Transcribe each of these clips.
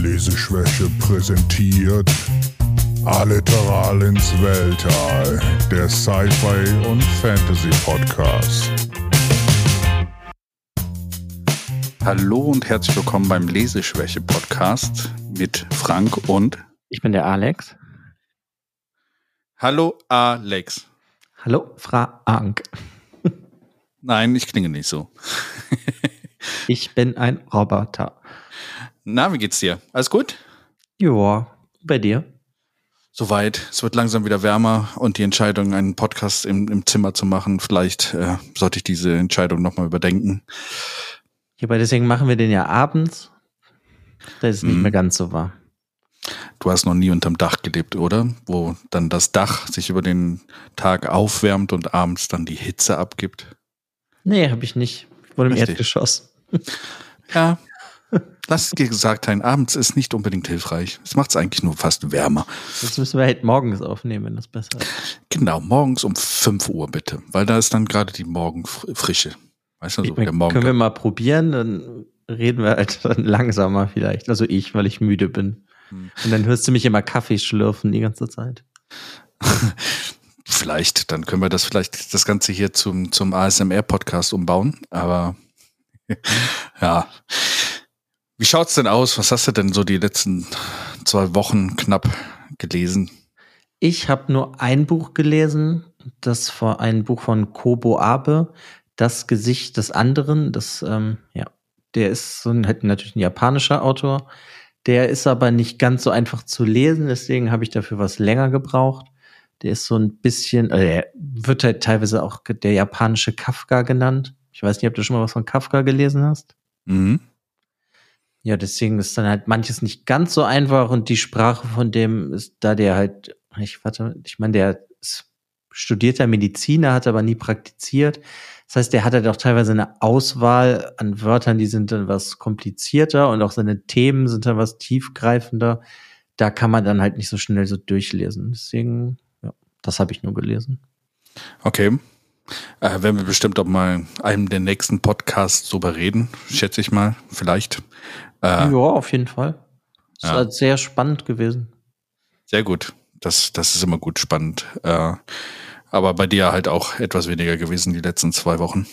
Leseschwäche präsentiert Alliteral ins Weltall, der Sci-Fi und Fantasy Podcast. Hallo und herzlich willkommen beim Leseschwäche Podcast mit Frank und Ich bin der Alex. Hallo Alex. Hallo, Frank. Nein, ich klinge nicht so. Ich bin ein Roboter. Na, wie geht's dir? Alles gut? Joa, bei dir? Soweit. Es wird langsam wieder wärmer und die Entscheidung, einen Podcast im, im Zimmer zu machen, vielleicht äh, sollte ich diese Entscheidung nochmal überdenken. Hierbei deswegen machen wir den ja abends. Da ist es nicht Mhm. mehr ganz so wahr. Du hast noch nie unterm Dach gelebt, oder? Wo dann das Dach sich über den Tag aufwärmt und abends dann die Hitze abgibt. Nee, habe ich nicht. Ich wurde im. Erdgeschoss. Ja. Lass dir gesagt sein, abends ist nicht unbedingt hilfreich. Es macht es eigentlich nur fast wärmer. Jetzt müssen wir halt morgens aufnehmen, wenn das besser ist. Genau, morgens um 5 Uhr bitte, weil da ist dann gerade die Morgenfrische. Weißt du, so der Morgen. können wir mal probieren, dann reden wir halt dann langsamer vielleicht. Also ich, weil ich müde bin. Hm. Und dann hörst du mich immer Kaffee schlürfen die ganze Zeit. Vielleicht, dann können wir das vielleicht das Ganze hier zum, zum ASMR-Podcast umbauen. Aber ja. Wie schaut's denn aus? Was hast du denn so die letzten zwei Wochen knapp gelesen? Ich habe nur ein Buch gelesen, das war ein Buch von Kobo Abe, Das Gesicht des anderen. Das, ähm, ja, der ist so ein, halt natürlich ein japanischer Autor. Der ist aber nicht ganz so einfach zu lesen, deswegen habe ich dafür was länger gebraucht. Der ist so ein bisschen, also er wird halt teilweise auch der japanische Kafka genannt. Ich weiß nicht, ob du schon mal was von Kafka gelesen hast. Mhm. Ja, deswegen ist dann halt manches nicht ganz so einfach und die Sprache von dem ist, da der halt, ich warte, ich meine, der ist studierter Mediziner, hat aber nie praktiziert. Das heißt, der hat halt auch teilweise eine Auswahl an Wörtern, die sind dann was komplizierter und auch seine Themen sind dann was tiefgreifender. Da kann man dann halt nicht so schnell so durchlesen. Deswegen, ja, das habe ich nur gelesen. Okay. Äh, werden wir bestimmt auch mal einem der nächsten Podcasts drüber reden, schätze ich mal, vielleicht. Äh, ja, auf jeden Fall. Ist Ja. halt sehr spannend gewesen. Sehr gut. Das, das ist immer gut spannend. Äh, aber bei dir halt auch etwas weniger gewesen die letzten zwei Wochen.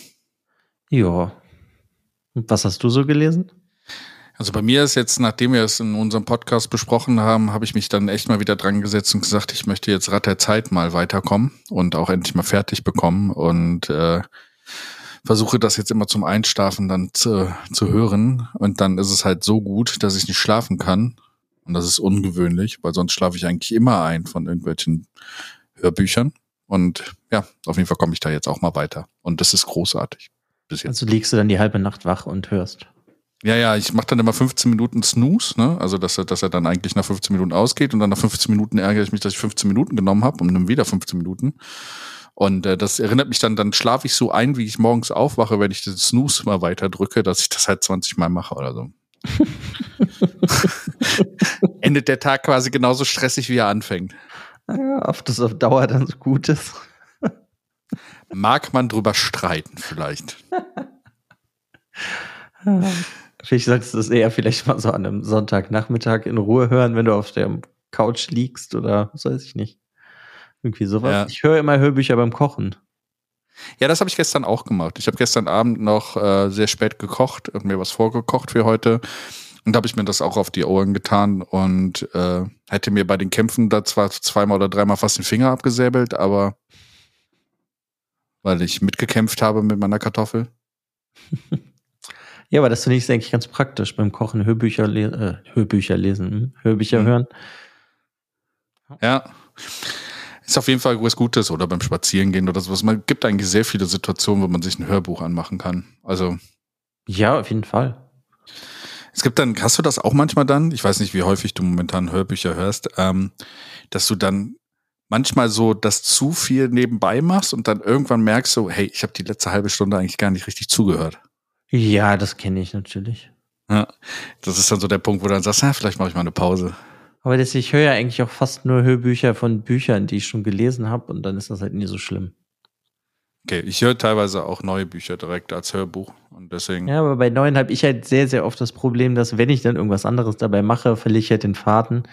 Ja. Und was hast du so gelesen? Also bei mir ist jetzt, nachdem wir es in unserem Podcast besprochen haben, habe ich mich dann echt mal wieder dran gesetzt und gesagt, ich möchte jetzt Rad der Zeit mal weiterkommen und auch endlich mal fertig bekommen und äh, versuche das jetzt immer zum Einschlafen dann zu, zu hören. Und dann ist es halt so gut, dass ich nicht schlafen kann. Und das ist ungewöhnlich, weil sonst schlafe ich eigentlich immer ein von irgendwelchen Hörbüchern. Und ja, auf jeden Fall komme ich da jetzt auch mal weiter. Und das ist großartig. Bis jetzt. Also liegst du dann die halbe Nacht wach und hörst. Ja, ja, ich mache dann immer 15 Minuten Snooze, ne? Also dass er, dass er dann eigentlich nach 15 Minuten ausgeht und dann nach 15 Minuten ärgere ich mich, dass ich 15 Minuten genommen habe und dann wieder 15 Minuten. Und äh, das erinnert mich dann, dann schlafe ich so ein, wie ich morgens aufwache, wenn ich den Snooze mal weiter drücke, dass ich das halt 20 Mal mache oder so. Endet der Tag quasi genauso stressig, wie er anfängt. Ja, ob das auf Dauer dann so gut ist. Mag man drüber streiten, vielleicht. Vielleicht solltest du es eher vielleicht mal so an einem Sonntagnachmittag in Ruhe hören, wenn du auf der Couch liegst oder was weiß ich nicht. Irgendwie sowas. Ja. Ich höre immer Hörbücher beim Kochen. Ja, das habe ich gestern auch gemacht. Ich habe gestern Abend noch äh, sehr spät gekocht und mir was vorgekocht für heute. Und habe ich mir das auch auf die Ohren getan und äh, hätte mir bei den Kämpfen da zwar zweimal oder dreimal fast den Finger abgesäbelt, aber weil ich mitgekämpft habe mit meiner Kartoffel. Ja, aber das finde ich eigentlich ganz praktisch beim Kochen Hörbücher, le äh, Hörbücher lesen, hm? Hörbücher Mhm. hören. Ja. Ist auf jeden Fall was Gutes oder beim Spazierengehen oder sowas. Man gibt eigentlich sehr viele Situationen, wo man sich ein Hörbuch anmachen kann. Also Ja, auf jeden Fall. Es gibt dann, hast du das auch manchmal dann? Ich weiß nicht, wie häufig du momentan Hörbücher hörst, ähm, dass du dann manchmal so das zu viel nebenbei machst und dann irgendwann merkst du, hey, ich habe die letzte halbe Stunde eigentlich gar nicht richtig zugehört. Ja, das kenne ich natürlich. Ja, das ist dann so der Punkt, wo du dann sagst, na, vielleicht mache ich mal eine Pause. Aber das, ich höre ja eigentlich auch fast nur Hörbücher von Büchern, die ich schon gelesen habe und dann ist das halt nie so schlimm. Okay, ich höre teilweise auch neue Bücher direkt als Hörbuch und deswegen. Ja, aber bei neuen habe ich halt sehr, sehr oft das Problem, dass wenn ich dann irgendwas anderes dabei mache, verliere ich halt den Faden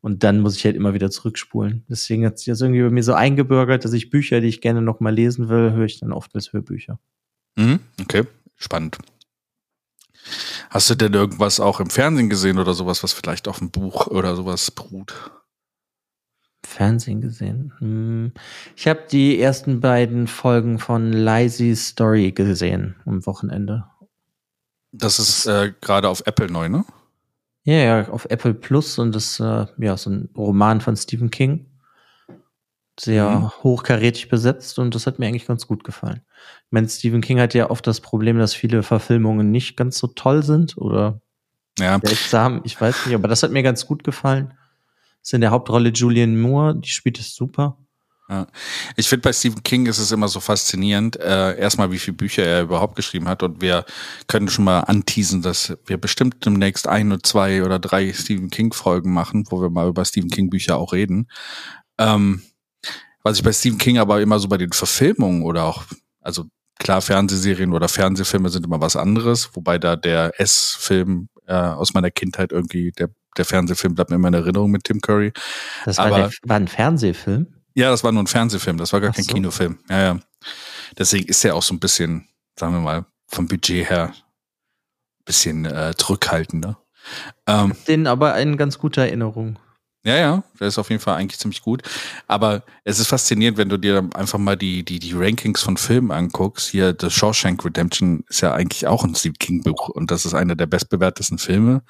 und dann muss ich halt immer wieder zurückspulen. Deswegen hat sich das irgendwie bei mir so eingebürgert, dass ich Bücher, die ich gerne noch mal lesen will, höre ich dann oft als Hörbücher. Mhm, okay, spannend. Hast du denn irgendwas auch im Fernsehen gesehen oder sowas, was vielleicht auf dem Buch oder sowas beruht? Fernsehen gesehen. Hm. Ich habe die ersten beiden Folgen von Lazy Story gesehen am Wochenende. Das ist äh, gerade auf Apple neu, ne? Ja, ja, auf Apple Plus und das äh, ja so ein Roman von Stephen King. Sehr mhm. hochkarätig besetzt und das hat mir eigentlich ganz gut gefallen. Ich meine, Stephen King hat ja oft das Problem, dass viele Verfilmungen nicht ganz so toll sind oder ja. seltsam. Ich weiß nicht, aber das hat mir ganz gut gefallen ist in der Hauptrolle Julian Moore, die spielt es super. Ja. Ich finde, bei Stephen King ist es immer so faszinierend, äh, erstmal, wie viele Bücher er überhaupt geschrieben hat. Und wir können schon mal anteasen, dass wir bestimmt demnächst ein oder zwei oder drei Stephen King-Folgen machen, wo wir mal über Stephen King-Bücher auch reden. Ähm, was ich bei Stephen King aber immer so bei den Verfilmungen oder auch, also klar, Fernsehserien oder Fernsehfilme sind immer was anderes, wobei da der S-Film äh, aus meiner Kindheit irgendwie der der Fernsehfilm bleibt mir immer in Erinnerung mit Tim Curry. Das war, Aber, der, war ein Fernsehfilm? Ja, das war nur ein Fernsehfilm, das war gar Ach kein so. Kinofilm. Ja, ja. Deswegen ist er auch so ein bisschen, sagen wir mal, vom Budget her ein bisschen äh, zurückhaltender. Ähm, Den aber in ganz guter Erinnerung. Ja, ja, der ist auf jeden Fall eigentlich ziemlich gut. Aber es ist faszinierend, wenn du dir einfach mal die, die, die Rankings von Filmen anguckst. Hier, The Shawshank Redemption ist ja eigentlich auch ein Steve King Buch und das ist einer der bestbewertesten Filme.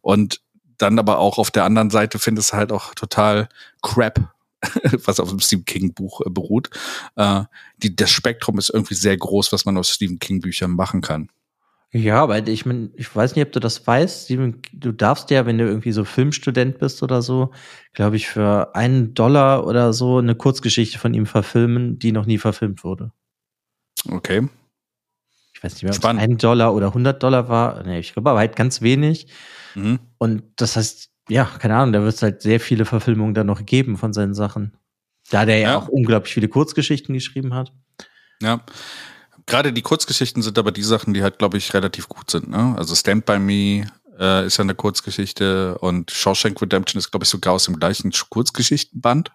Und dann aber auch auf der anderen Seite findest du halt auch total Crap, was auf dem Stephen King Buch äh, beruht. Äh, die, das Spektrum ist irgendwie sehr groß, was man aus Stephen King Büchern machen kann. Ja, aber ich meine, ich weiß nicht, ob du das weißt. Du darfst ja, wenn du irgendwie so Filmstudent bist oder so, glaube ich, für einen Dollar oder so eine Kurzgeschichte von ihm verfilmen, die noch nie verfilmt wurde. Okay. Ich weiß nicht mehr, ob es ein Dollar oder 100 Dollar war. Nee, ich glaube aber halt ganz wenig. Mhm. Und das heißt, ja, keine Ahnung, da wird es halt sehr viele Verfilmungen dann noch geben von seinen Sachen. Da der ja, ja auch unglaublich viele Kurzgeschichten geschrieben hat. Ja. Gerade die Kurzgeschichten sind aber die Sachen, die halt, glaube ich, relativ gut sind. Ne? Also Stand By Me äh, ist ja eine Kurzgeschichte und Shawshank Redemption ist, glaube ich, sogar aus dem gleichen Kurzgeschichtenband.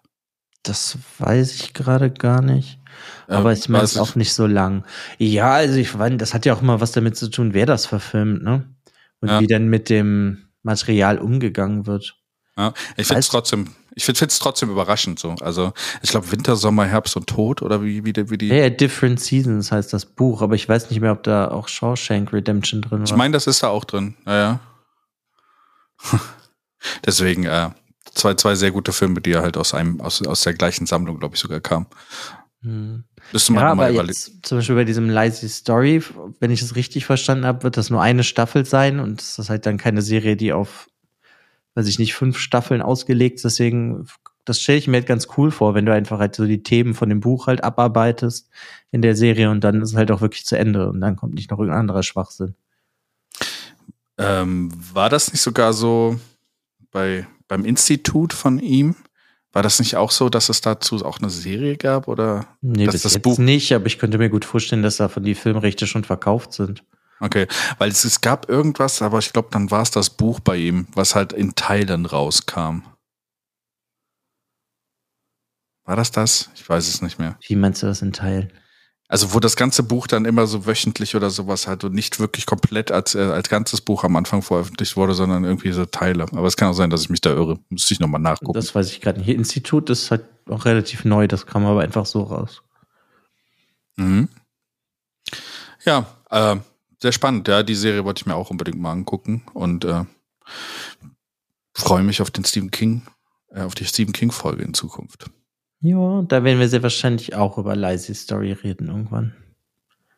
Das weiß ich gerade gar nicht. Aber ich meine, es ist auch nicht so lang. Ja, also ich meine, das hat ja auch immer was damit zu tun, wer das verfilmt, ne? und ja. wie dann mit dem Material umgegangen wird. Ja, ich finde es trotzdem, ich finde es trotzdem überraschend so. Also ich glaube Winter, Sommer, Herbst und Tod oder wie, wie, die, wie die. Ja, ja, Different Seasons heißt das Buch, aber ich weiß nicht mehr, ob da auch Shawshank Redemption drin war. Ich meine, das ist da auch drin. Ja, ja. Deswegen äh, zwei, zwei sehr gute Filme, die ja halt aus einem, aus, aus der gleichen Sammlung, glaube ich, sogar kamen. Hm. Müsste man ja, aber jetzt zum Beispiel bei diesem Lazy Story, wenn ich es richtig verstanden habe, wird das nur eine Staffel sein und das ist halt dann keine Serie, die auf, weiß ich nicht, fünf Staffeln ausgelegt. Deswegen, das stelle ich mir halt ganz cool vor, wenn du einfach halt so die Themen von dem Buch halt abarbeitest in der Serie und dann ist es halt auch wirklich zu Ende und dann kommt nicht noch irgendein anderer Schwachsinn. Ähm, war das nicht sogar so bei, beim Institut von ihm? War das nicht auch so, dass es dazu auch eine Serie gab oder nee, das Buch nicht, aber ich könnte mir gut vorstellen, dass davon die Filmrechte schon verkauft sind. Okay, weil es, es gab irgendwas, aber ich glaube, dann war es das Buch bei ihm, was halt in Teilen rauskam. War das das? Ich weiß es nicht mehr. Wie meinst du das in Teilen? Also wo das ganze Buch dann immer so wöchentlich oder sowas halt und nicht wirklich komplett als, äh, als ganzes Buch am Anfang veröffentlicht wurde, sondern irgendwie so Teile. Aber es kann auch sein, dass ich mich da irre. Müsste ich nochmal nachgucken. Das weiß ich gerade nicht. Hier Institut ist halt auch relativ neu, das kam aber einfach so raus. Mhm. Ja, äh, sehr spannend. Ja, die Serie wollte ich mir auch unbedingt mal angucken und äh, freue mich auf den Stephen King, äh, auf die Stephen King-Folge in Zukunft. Ja, da werden wir sehr wahrscheinlich auch über Lazy Story reden irgendwann.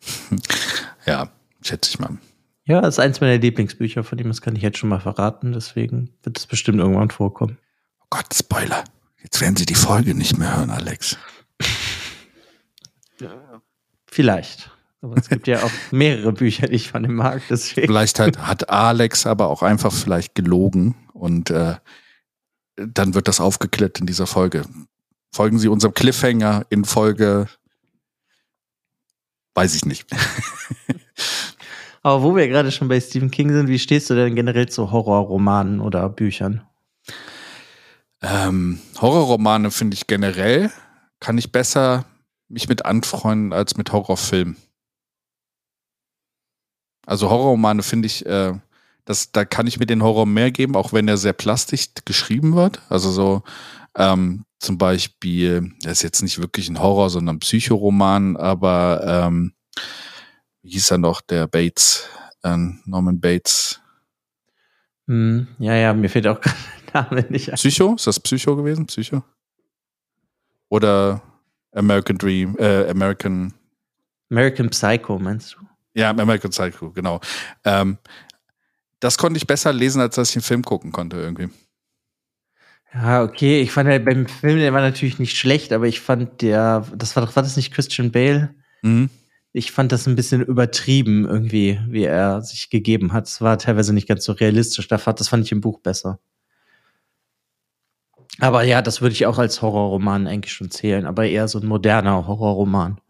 Ja, schätze ich mal. Ja, das ist eins meiner Lieblingsbücher von ihm, das kann ich jetzt schon mal verraten, deswegen wird es bestimmt irgendwann vorkommen. Oh Gott, Spoiler. Jetzt werden Sie die Folge nicht mehr hören, Alex. Vielleicht. Aber es gibt ja auch mehrere Bücher, die ich von ihm mag, deswegen. Vielleicht hat, hat Alex aber auch einfach vielleicht gelogen und äh, dann wird das aufgeklärt in dieser Folge folgen Sie unserem Cliffhanger in Folge Weiß ich nicht. Aber wo wir gerade schon bei Stephen King sind, wie stehst du denn generell zu Horrorromanen oder Büchern? Ähm, Horrorromane finde ich generell, kann ich besser mich mit anfreunden als mit Horrorfilmen. Also Horrorromane finde ich, äh, das, da kann ich mir den Horror mehr geben, auch wenn er sehr plastisch geschrieben wird. Also so ähm, zum Beispiel, das ist jetzt nicht wirklich ein Horror, sondern ein Psychoroman, aber ähm, wie hieß er noch, der Bates, äh, Norman Bates. Hm, ja, ja, mir fehlt auch der Name nicht ein. Psycho? Ist das Psycho gewesen? Psycho? Oder American Dream, äh, American. American Psycho, meinst du? Ja, American Psycho, genau. Ähm, das konnte ich besser lesen, als dass ich einen Film gucken konnte, irgendwie. Ja, okay. Ich fand halt beim Film, der war natürlich nicht schlecht, aber ich fand der, das war doch, war das nicht Christian Bale? Mhm. Ich fand das ein bisschen übertrieben irgendwie, wie er sich gegeben hat. Es war teilweise nicht ganz so realistisch. Das fand ich im Buch besser. Aber ja, das würde ich auch als Horrorroman eigentlich schon zählen, aber eher so ein moderner Horrorroman.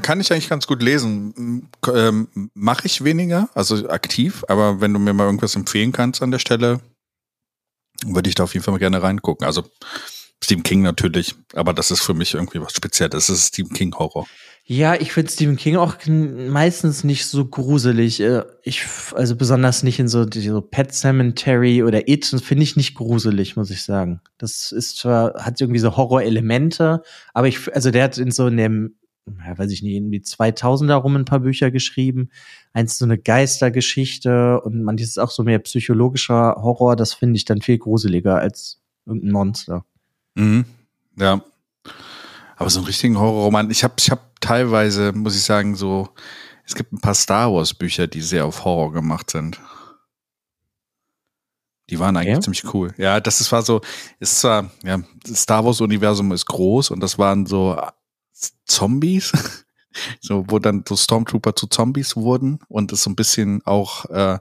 Kann ich eigentlich ganz gut lesen. Ähm, Mache ich weniger, also aktiv, aber wenn du mir mal irgendwas empfehlen kannst an der Stelle, würde ich da auf jeden Fall mal gerne reingucken. Also Stephen King natürlich, aber das ist für mich irgendwie was Spezielles. Das ist Stephen King Horror. Ja, ich finde Stephen King auch meistens nicht so gruselig. Äh, ich, also besonders nicht in so, so Pet Cemetery oder It, finde ich nicht gruselig, muss ich sagen. Das ist zwar, hat irgendwie so Horror-Elemente, aber ich, also der hat in so einem, ja, weiß ich nicht, irgendwie 2000er rum ein paar Bücher geschrieben. Eins so eine Geistergeschichte und manches ist auch so mehr psychologischer Horror. Das finde ich dann viel gruseliger als irgendein Monster. Mhm. Ja. Aber so einen richtigen Horrorroman, ich habe ich hab teilweise, muss ich sagen, so, es gibt ein paar Star Wars Bücher, die sehr auf Horror gemacht sind. Die waren eigentlich ja? ziemlich cool. Ja, das ist, war so, ist zwar, ja, das Star Wars Universum ist groß und das waren so Zombies, so, wo dann so Stormtrooper zu Zombies wurden und es so ein bisschen auch äh,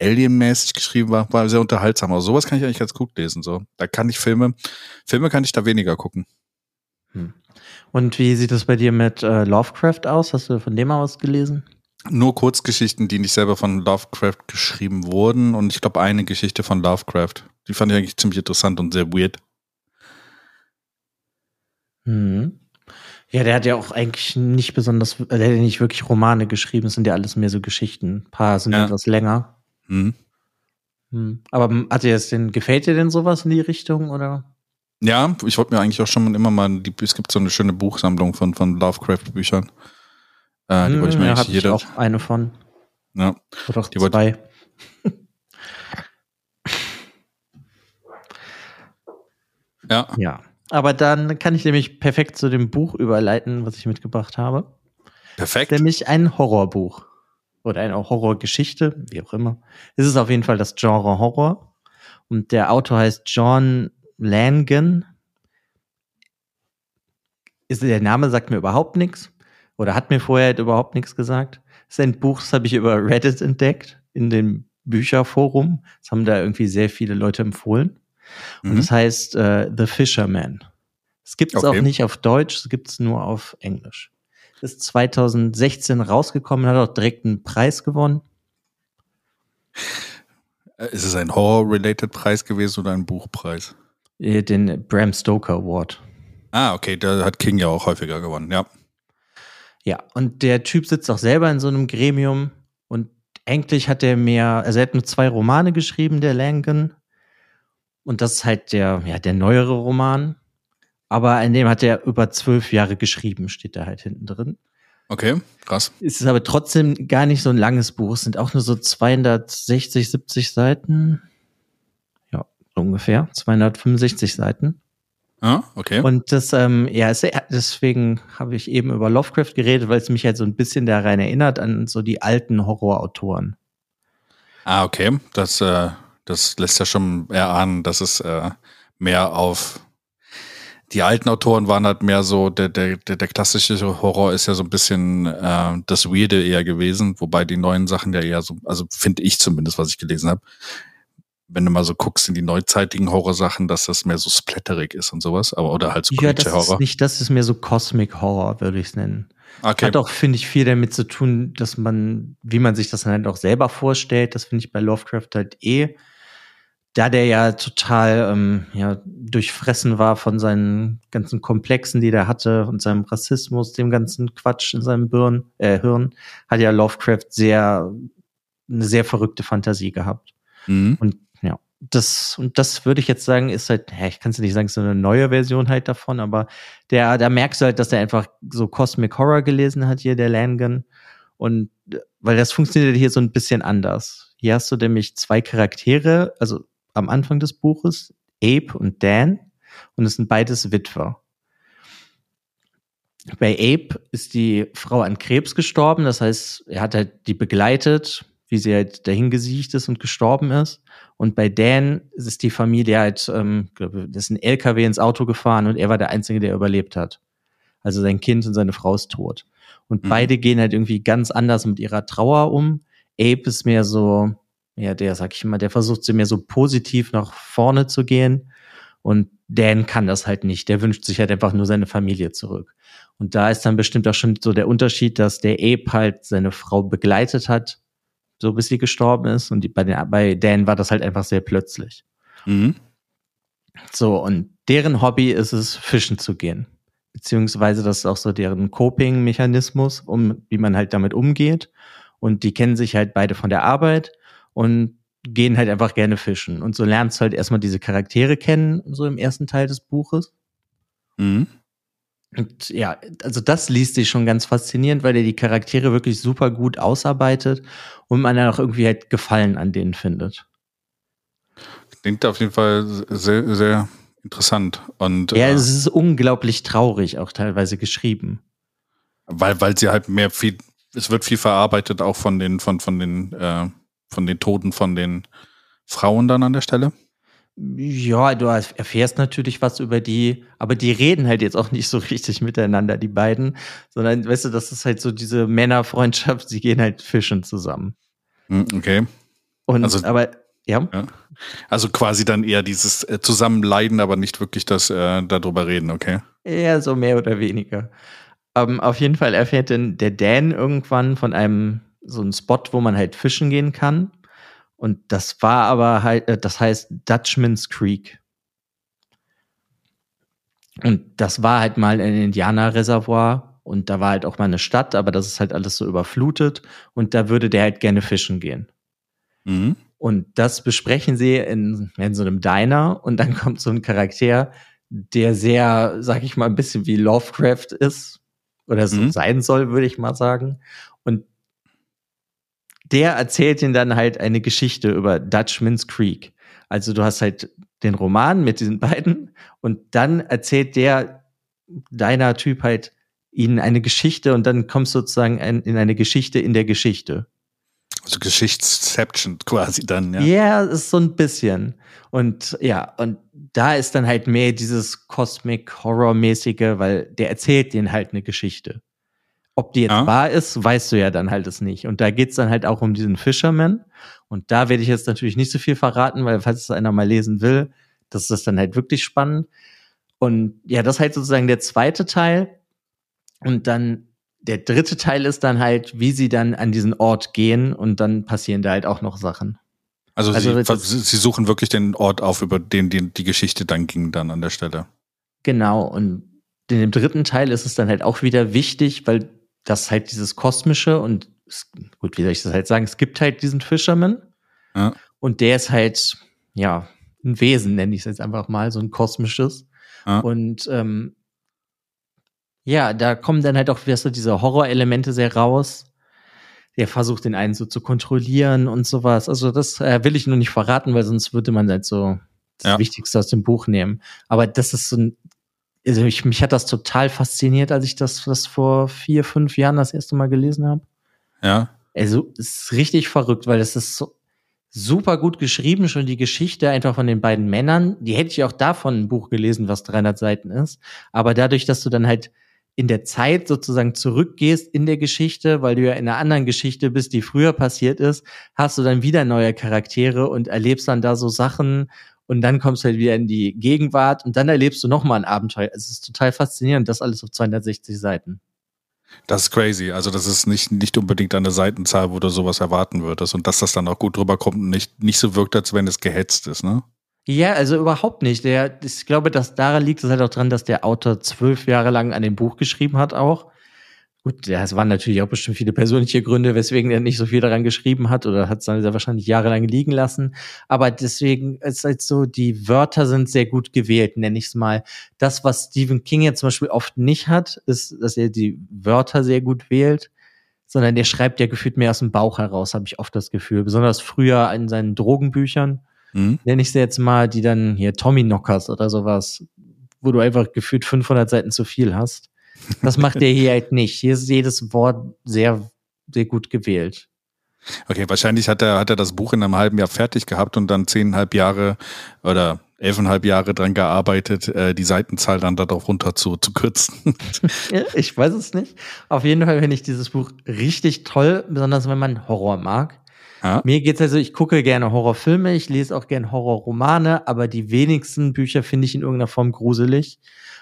Alien-mäßig geschrieben war, war sehr unterhaltsam. Aber sowas kann ich eigentlich ganz gut lesen. So, da kann ich Filme, Filme kann ich da weniger gucken. Hm. Und wie sieht es bei dir mit äh, Lovecraft aus? Hast du von dem aus gelesen? Nur Kurzgeschichten, die nicht selber von Lovecraft geschrieben wurden. Und ich glaube, eine Geschichte von Lovecraft. Die fand ich eigentlich ziemlich interessant und sehr weird. Hm. Ja, der hat ja auch eigentlich nicht besonders, der hat ja nicht wirklich Romane geschrieben, es sind ja alles mehr so Geschichten. Ein paar sind ja. etwas länger. Mhm. Hm. Aber hat dir das denn, gefällt dir denn sowas in die Richtung, oder? Ja, ich wollte mir eigentlich auch schon immer mal, die, es gibt so eine schöne Buchsammlung von, von Lovecraft-Büchern. Äh, die wollte ich mir hm, ja, eigentlich jeder. Ich auch eine von. Ja. Oder auch die zwei. ja. Ja. Aber dann kann ich nämlich perfekt zu dem Buch überleiten, was ich mitgebracht habe. Perfekt. Nämlich ein Horrorbuch. Oder eine Horrorgeschichte, wie auch immer. Es ist auf jeden Fall das Genre Horror. Und der Autor heißt John Langen. Ist, der Name sagt mir überhaupt nichts oder hat mir vorher überhaupt nichts gesagt. Das ist ein Buch, das habe ich über Reddit entdeckt, in dem Bücherforum. Das haben da irgendwie sehr viele Leute empfohlen. Und mhm. das heißt äh, The Fisherman. Es gibt es okay. auch nicht auf Deutsch, es gibt es nur auf Englisch. Ist 2016 rausgekommen, hat auch direkt einen Preis gewonnen. Äh, ist es ein Horror-related Preis gewesen oder ein Buchpreis? Äh, den Bram Stoker Award. Ah, okay, der hat King ja auch häufiger gewonnen, ja. Ja, und der Typ sitzt auch selber in so einem Gremium und eigentlich hat er mehr, also er hat nur zwei Romane geschrieben, der Langen. Und das ist halt der, ja, der neuere Roman. Aber in dem hat er über zwölf Jahre geschrieben, steht da halt hinten drin. Okay, krass. Es ist aber trotzdem gar nicht so ein langes Buch. Es sind auch nur so 260, 70 Seiten ungefähr, 265 Seiten. Ah, okay. Und das, ähm, ja, deswegen habe ich eben über Lovecraft geredet, weil es mich halt so ein bisschen daran erinnert an so die alten Horrorautoren. Ah, okay. Das, äh, das lässt ja schon erahnen, dass es äh, mehr auf die alten Autoren waren halt mehr so, der, der, der, klassische Horror ist ja so ein bisschen äh, das Weirde eher gewesen, wobei die neuen Sachen ja eher so, also finde ich zumindest, was ich gelesen habe, wenn du mal so guckst in die neuzeitigen Horrorsachen, dass das mehr so splatterig ist und sowas, aber oder halt so ja, das Horror. Ist nicht, das ist mehr so Cosmic Horror, würde ich es nennen. Okay. Hat auch, finde ich, viel damit zu tun, dass man, wie man sich das dann halt auch selber vorstellt. Das finde ich bei Lovecraft halt eh. Da der ja total ähm, ja, durchfressen war von seinen ganzen Komplexen, die der hatte und seinem Rassismus, dem ganzen Quatsch in seinem Birn, äh, Hirn, hat ja Lovecraft sehr eine sehr verrückte Fantasie gehabt. Mhm. Und ja, das, und das würde ich jetzt sagen, ist halt, ja, ich kann es nicht sagen, es ist eine neue Version halt davon, aber der, da merkst du halt, dass der einfach so Cosmic Horror gelesen hat, hier, der Langan. Und weil das funktioniert hier so ein bisschen anders. Hier hast du nämlich zwei Charaktere, also am Anfang des Buches, Abe und Dan, und es sind beides Witwer. Bei Abe ist die Frau an Krebs gestorben, das heißt, er hat halt die begleitet, wie sie halt dahingesiegt ist und gestorben ist. Und bei Dan ist die Familie halt, ähm, das ist ein LKW ins Auto gefahren und er war der Einzige, der überlebt hat. Also sein Kind und seine Frau ist tot. Und mhm. beide gehen halt irgendwie ganz anders mit ihrer Trauer um. Abe ist mehr so, ja, der, sag ich mal, der versucht sie mehr so positiv nach vorne zu gehen. Und Dan kann das halt nicht. Der wünscht sich halt einfach nur seine Familie zurück. Und da ist dann bestimmt auch schon so der Unterschied, dass der Abe halt seine Frau begleitet hat so bis sie gestorben ist. Und die, bei, den, bei Dan war das halt einfach sehr plötzlich. Mhm. So, und deren Hobby ist es, fischen zu gehen. Beziehungsweise das ist auch so deren Coping-Mechanismus, um wie man halt damit umgeht. Und die kennen sich halt beide von der Arbeit und gehen halt einfach gerne fischen. Und so lernst du halt erstmal diese Charaktere kennen, so im ersten Teil des Buches. Mhm. Und ja, also das liest sich schon ganz faszinierend, weil er die Charaktere wirklich super gut ausarbeitet und man dann auch irgendwie halt Gefallen an denen findet. Klingt auf jeden Fall sehr, sehr interessant. Und, ja, äh, es ist unglaublich traurig auch teilweise geschrieben. Weil, weil sie halt mehr viel, es wird viel verarbeitet auch von den, von, von den, äh, von den Toten von den Frauen dann an der Stelle. Ja, du erfährst natürlich was über die, aber die reden halt jetzt auch nicht so richtig miteinander, die beiden, sondern weißt du, das ist halt so diese Männerfreundschaft, sie gehen halt fischen zusammen. Hm, okay. Und also, aber ja. ja. Also quasi dann eher dieses äh, Zusammenleiden, aber nicht wirklich das äh, darüber reden, okay? Ja, so mehr oder weniger. Ähm, auf jeden Fall erfährt dann der Dan irgendwann von einem so einem Spot, wo man halt fischen gehen kann. Und das war aber halt, das heißt Dutchman's Creek. Und das war halt mal ein Indianerreservoir und da war halt auch mal eine Stadt, aber das ist halt alles so überflutet und da würde der halt gerne fischen gehen. Mhm. Und das besprechen sie in, in so einem Diner und dann kommt so ein Charakter, der sehr, sag ich mal, ein bisschen wie Lovecraft ist oder so mhm. sein soll, würde ich mal sagen. Und der erzählt ihn dann halt eine Geschichte über Dutchman's Creek. Also du hast halt den Roman mit diesen beiden und dann erzählt der, deiner Typ halt ihnen eine Geschichte und dann kommst du sozusagen in eine Geschichte in der Geschichte. Also Geschichtsception quasi dann, ja. Ja, ist so ein bisschen. Und ja, und da ist dann halt mehr dieses Cosmic Horror mäßige, weil der erzählt denen halt eine Geschichte. Ob die jetzt ja. wahr ist, weißt du ja dann halt es nicht. Und da geht's dann halt auch um diesen Fisherman. Und da werde ich jetzt natürlich nicht so viel verraten, weil falls es einer mal lesen will, das ist das dann halt wirklich spannend. Und ja, das ist halt sozusagen der zweite Teil. Und dann der dritte Teil ist dann halt, wie sie dann an diesen Ort gehen und dann passieren da halt auch noch Sachen. Also, also sie, sie, suchen wirklich den Ort auf, über den die, die Geschichte dann ging dann an der Stelle. Genau. Und in dem dritten Teil ist es dann halt auch wieder wichtig, weil das halt dieses kosmische und gut, wie soll ich das halt sagen? Es gibt halt diesen Fisherman ja. und der ist halt, ja, ein Wesen, nenne ich es jetzt einfach mal, so ein kosmisches. Ja. Und ähm, ja, da kommen dann halt auch wieder so diese Horrorelemente sehr raus. Der versucht den einen so zu kontrollieren und sowas. Also das äh, will ich nur nicht verraten, weil sonst würde man halt so das ja. Wichtigste aus dem Buch nehmen. Aber das ist so ein also ich, mich hat das total fasziniert, als ich das, das vor vier, fünf Jahren das erste Mal gelesen habe. Ja. Also es ist richtig verrückt, weil es ist so super gut geschrieben, schon die Geschichte einfach von den beiden Männern. Die hätte ich auch davon ein Buch gelesen, was 300 Seiten ist. Aber dadurch, dass du dann halt in der Zeit sozusagen zurückgehst in der Geschichte, weil du ja in einer anderen Geschichte bist, die früher passiert ist, hast du dann wieder neue Charaktere und erlebst dann da so Sachen und dann kommst du halt wieder in die Gegenwart und dann erlebst du nochmal ein Abenteuer. Es ist total faszinierend, das alles auf 260 Seiten. Das ist crazy. Also das ist nicht, nicht unbedingt eine Seitenzahl, wo du sowas erwarten würdest. Und dass das dann auch gut drüber kommt und nicht, nicht so wirkt, als wenn es gehetzt ist, ne? Ja, also überhaupt nicht. Der, ich glaube, dass daran liegt es halt auch dran, dass der Autor zwölf Jahre lang an dem Buch geschrieben hat auch. Gut, das waren natürlich auch bestimmt viele persönliche Gründe, weswegen er nicht so viel daran geschrieben hat oder hat es dann sehr wahrscheinlich jahrelang liegen lassen. Aber deswegen ist halt so, die Wörter sind sehr gut gewählt, nenne ich es mal. Das, was Stephen King ja zum Beispiel oft nicht hat, ist, dass er die Wörter sehr gut wählt, sondern der schreibt ja gefühlt mehr aus dem Bauch heraus, habe ich oft das Gefühl. Besonders früher in seinen Drogenbüchern, mhm. nenne ich sie jetzt mal, die dann hier Tommy Knockers oder sowas, wo du einfach gefühlt 500 Seiten zu viel hast das macht er hier halt nicht. Hier ist jedes Wort sehr, sehr gut gewählt. Okay, wahrscheinlich hat er, hat er das Buch in einem halben Jahr fertig gehabt und dann zehneinhalb Jahre oder elfeinhalb Jahre dran gearbeitet, äh, die Seitenzahl dann darauf runter zu, zu kürzen. ich weiß es nicht. Auf jeden Fall finde ich dieses Buch richtig toll, besonders wenn man Horror mag. Ja. Mir geht's also, ich gucke gerne Horrorfilme, ich lese auch gerne Horrorromane, aber die wenigsten Bücher finde ich in irgendeiner Form gruselig.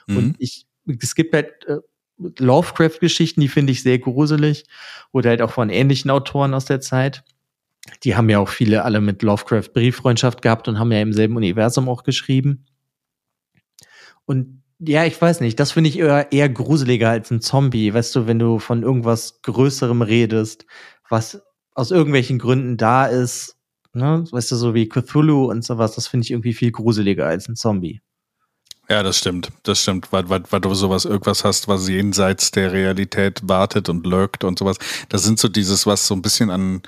Mhm. Und ich, es gibt halt äh, Lovecraft-Geschichten, die finde ich sehr gruselig. Oder halt auch von ähnlichen Autoren aus der Zeit. Die haben ja auch viele alle mit Lovecraft Brieffreundschaft gehabt und haben ja im selben Universum auch geschrieben. Und ja, ich weiß nicht, das finde ich eher, eher gruseliger als ein Zombie. Weißt du, wenn du von irgendwas Größerem redest, was aus irgendwelchen Gründen da ist, ne, weißt du, so wie Cthulhu und sowas, das finde ich irgendwie viel gruseliger als ein Zombie. Ja, das stimmt. Das stimmt, weil, weil, weil du sowas, irgendwas hast, was jenseits der Realität wartet und lurkt und sowas. Das sind so dieses, was so ein bisschen an,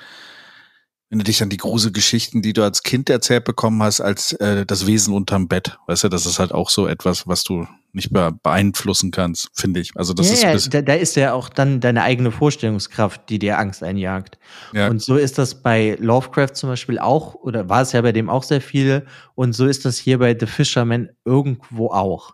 wenn du dich an die Gruselgeschichten, die du als Kind erzählt bekommen hast, als äh, das Wesen unterm Bett. Weißt du, das ist halt auch so etwas, was du nicht mehr beeinflussen kannst, finde ich. Also das ja, ist ja, da, da ist ja auch dann deine eigene Vorstellungskraft, die dir Angst einjagt. Ja. Und so ist das bei Lovecraft zum Beispiel auch, oder war es ja bei dem auch sehr viel. Und so ist das hier bei The Fisherman irgendwo auch.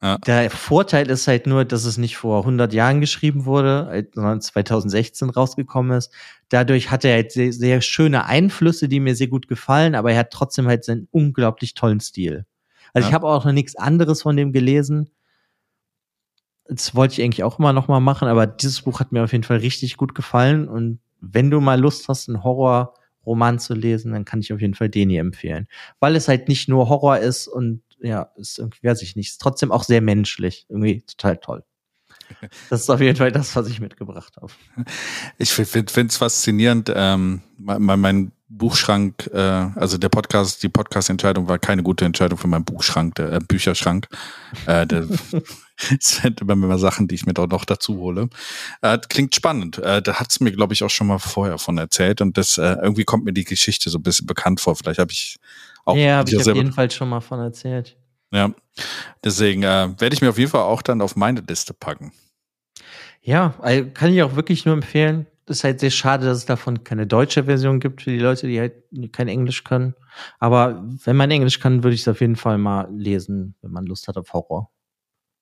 Ja. Der Vorteil ist halt nur, dass es nicht vor 100 Jahren geschrieben wurde, sondern 2016 rausgekommen ist. Dadurch hat er halt sehr, sehr schöne Einflüsse, die mir sehr gut gefallen, aber er hat trotzdem halt seinen unglaublich tollen Stil. Also ja. ich habe auch noch nichts anderes von dem gelesen. Das wollte ich eigentlich auch immer noch mal machen, aber dieses Buch hat mir auf jeden Fall richtig gut gefallen. Und wenn du mal Lust hast, einen Horrorroman zu lesen, dann kann ich auf jeden Fall den hier empfehlen. Weil es halt nicht nur Horror ist und ja, ist irgendwie, weiß ich nicht, ist trotzdem auch sehr menschlich. Irgendwie total toll. Das ist auf jeden Fall das, was ich mitgebracht habe. Ich finde es faszinierend. Ähm, mein, mein Buchschrank, äh, also der Podcast, die Podcast-Entscheidung war keine gute Entscheidung für meinen Buchschrank, der äh, Bücherschrank. Äh, der, das sind immer mehr Sachen, die ich mir dort noch dazu hole. Äh, klingt spannend. Äh, da hat's mir, glaube ich, auch schon mal vorher von erzählt und das äh, irgendwie kommt mir die Geschichte so ein bisschen bekannt vor. Vielleicht habe ich auch. Ja, habe ich auf jeden Fall schon mal von erzählt. Ja, deswegen äh, werde ich mir auf jeden Fall auch dann auf meine Liste packen. Ja, also kann ich auch wirklich nur empfehlen ist halt sehr schade, dass es davon keine deutsche Version gibt für die Leute, die halt kein Englisch können. Aber wenn man Englisch kann, würde ich es auf jeden Fall mal lesen, wenn man Lust hat auf Horror.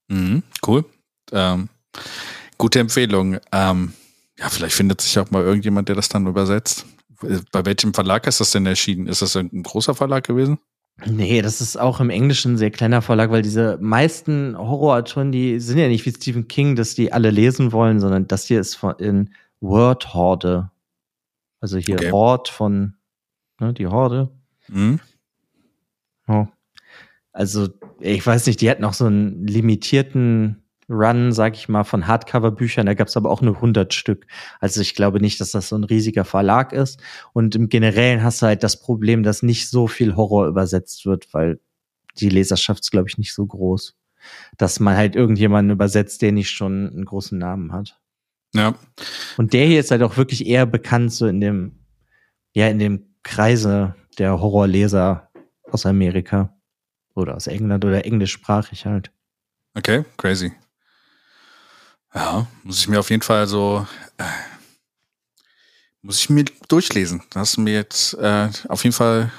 Mhm, cool. Ähm, gute Empfehlung. Ähm, ja, vielleicht findet sich auch mal irgendjemand, der das dann übersetzt. Bei welchem Verlag ist das denn erschienen? Ist das ein großer Verlag gewesen? Nee, das ist auch im Englischen ein sehr kleiner Verlag, weil diese meisten Horrorautoren, die sind ja nicht wie Stephen King, dass die alle lesen wollen, sondern das hier ist in Word Horde. Also hier okay. Horde von, ne, die Horde. Mhm. Oh. Also, ich weiß nicht, die hatten auch so einen limitierten Run, sag ich mal, von Hardcover-Büchern. Da gab es aber auch nur 100 Stück. Also ich glaube nicht, dass das so ein riesiger Verlag ist. Und im Generellen hast du halt das Problem, dass nicht so viel Horror übersetzt wird, weil die Leserschaft ist, glaube ich, nicht so groß. Dass man halt irgendjemanden übersetzt, der nicht schon einen großen Namen hat. Ja. Und der hier ist halt auch wirklich eher bekannt so in dem, ja, in dem Kreise der Horrorleser aus Amerika oder aus England oder englischsprachig halt. Okay, crazy. Ja, muss ich mir auf jeden Fall so, äh, muss ich mir durchlesen. Da hast du mir jetzt äh, auf jeden Fall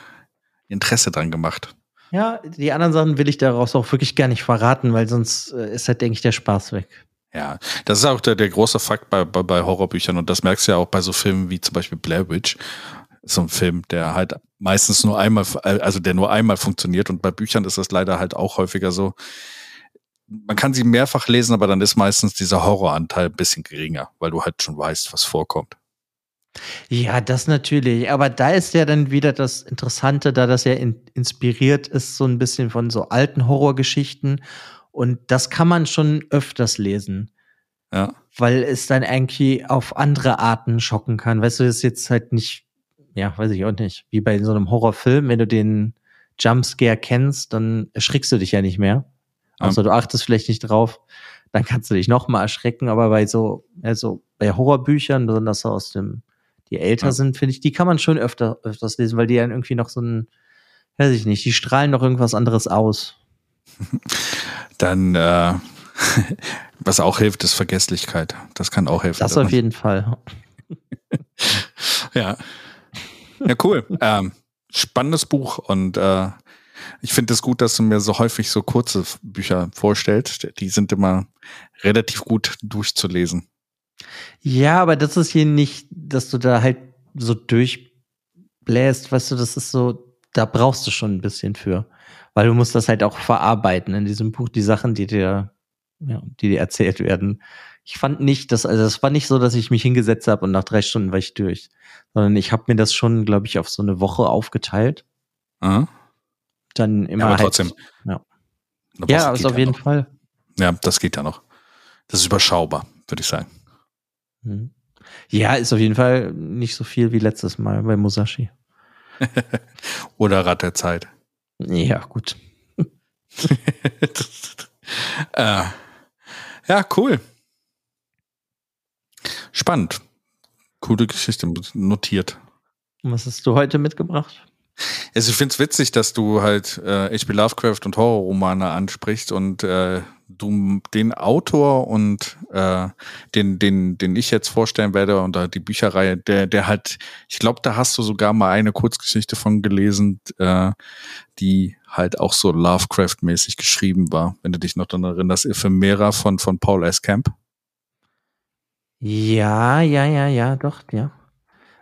Interesse dran gemacht. Ja, die anderen Sachen will ich daraus auch wirklich gar nicht verraten, weil sonst äh, ist halt, denke ich, der Spaß weg. Ja, das ist auch der, der große Fakt bei, bei, bei Horrorbüchern und das merkst du ja auch bei so Filmen wie zum Beispiel Blair Witch. So ein Film, der halt meistens nur einmal, also der nur einmal funktioniert und bei Büchern ist das leider halt auch häufiger so. Man kann sie mehrfach lesen, aber dann ist meistens dieser Horroranteil ein bisschen geringer, weil du halt schon weißt, was vorkommt. Ja, das natürlich. Aber da ist ja dann wieder das Interessante, da das ja in, inspiriert ist, so ein bisschen von so alten Horrorgeschichten. Und das kann man schon öfters lesen. Ja. Weil es dann eigentlich auf andere Arten schocken kann. Weißt du, das ist jetzt halt nicht, ja, weiß ich auch nicht, wie bei so einem Horrorfilm, wenn du den Jumpscare kennst, dann erschrickst du dich ja nicht mehr. Außer du achtest vielleicht nicht drauf, dann kannst du dich noch mal erschrecken. Aber bei so, also bei Horrorbüchern, besonders so aus dem die älter ja. sind, finde ich, die kann man schon öfter, öfters lesen, weil die dann irgendwie noch so ein, weiß ich nicht, die strahlen noch irgendwas anderes aus. Dann, äh, was auch hilft, ist Vergesslichkeit. Das kann auch helfen. Das auf jeden Fall. ja. Ja, cool. ähm, spannendes Buch und äh, ich finde es gut, dass du mir so häufig so kurze Bücher vorstellst. Die sind immer relativ gut durchzulesen. Ja, aber das ist hier nicht, dass du da halt so durchbläst, weißt du, das ist so, da brauchst du schon ein bisschen für. Weil du musst das halt auch verarbeiten in diesem Buch, die Sachen, die dir, ja, die dir erzählt werden. Ich fand nicht, dass, also es war nicht so, dass ich mich hingesetzt habe und nach drei Stunden war ich durch. Sondern ich habe mir das schon, glaube ich, auf so eine Woche aufgeteilt. Mhm. Dann immer. Ja, aber halt, trotzdem. Ja, ja also auf ja jeden noch. Fall. Ja, das geht ja noch. Das ist überschaubar, würde ich sagen. Mhm. Ja, ist auf jeden Fall nicht so viel wie letztes Mal bei Musashi. Oder Rat der Zeit. Ja, gut. äh, ja, cool. Spannend. Coole Geschichte notiert. Und was hast du heute mitgebracht? Also ich finde es witzig, dass du halt äh, H.P. Lovecraft und Horrorromane ansprichst und äh, du den Autor und äh, den, den, den ich jetzt vorstellen werde und die Bücherreihe, der, der halt, ich glaube, da hast du sogar mal eine Kurzgeschichte von gelesen, äh, die halt auch so Lovecraft-mäßig geschrieben war, wenn du dich noch daran erinnerst, Ephemera von, von Paul S. Camp. Ja, ja, ja, ja, doch, ja.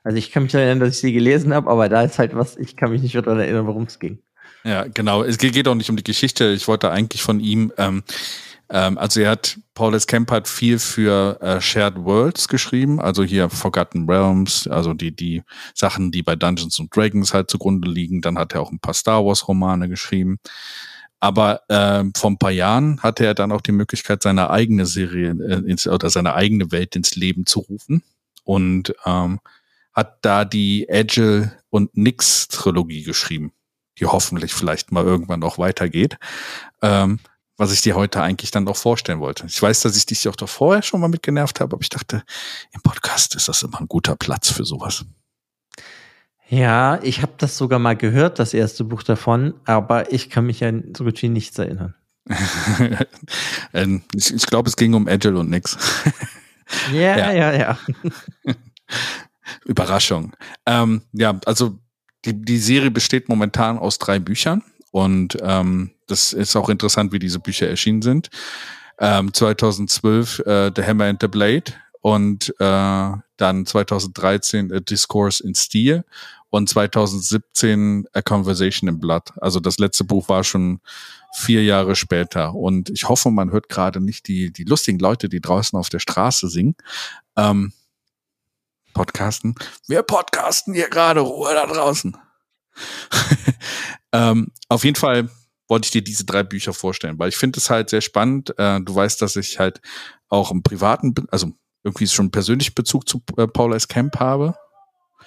Also ich kann mich erinnern, dass ich sie gelesen habe, aber da ist halt was, ich kann mich nicht mehr daran erinnern, worum es ging. Ja, genau. Es geht auch nicht um die Geschichte. Ich wollte eigentlich von ihm, ähm, ähm, also er hat, Paul S. Kemp hat viel für äh, Shared Worlds geschrieben, also hier Forgotten Realms, also die, die Sachen, die bei Dungeons and Dragons halt zugrunde liegen. Dann hat er auch ein paar Star Wars Romane geschrieben. Aber ähm, vor ein paar Jahren hatte er dann auch die Möglichkeit, seine eigene Serie äh, ins, oder seine eigene Welt ins Leben zu rufen. Und ähm, hat da die Agile und Nix Trilogie geschrieben die hoffentlich vielleicht mal irgendwann auch weitergeht. Ähm, was ich dir heute eigentlich dann auch vorstellen wollte. Ich weiß, dass ich dich auch doch vorher schon mal mit genervt habe, aber ich dachte, im Podcast ist das immer ein guter Platz für sowas. Ja, ich habe das sogar mal gehört, das erste Buch davon, aber ich kann mich ja so gut wie nichts erinnern. Ähm, ich, ich glaube, es ging um Agile und nix. ja, ja, ja, ja. Überraschung. Ähm, ja, also die, die Serie besteht momentan aus drei Büchern und ähm, das ist auch interessant, wie diese Bücher erschienen sind. Ähm, 2012 äh, The Hammer and the Blade und äh, dann 2013 A Discourse in Steel und 2017 A Conversation in Blood. Also das letzte Buch war schon vier Jahre später. Und ich hoffe, man hört gerade nicht die, die lustigen Leute, die draußen auf der Straße singen. Ähm, podcasten. Wir podcasten hier gerade Ruhe da draußen. ähm, auf jeden Fall wollte ich dir diese drei Bücher vorstellen, weil ich finde es halt sehr spannend. Äh, du weißt, dass ich halt auch im privaten, also irgendwie schon persönlich Bezug zu äh, Paul S. Camp habe.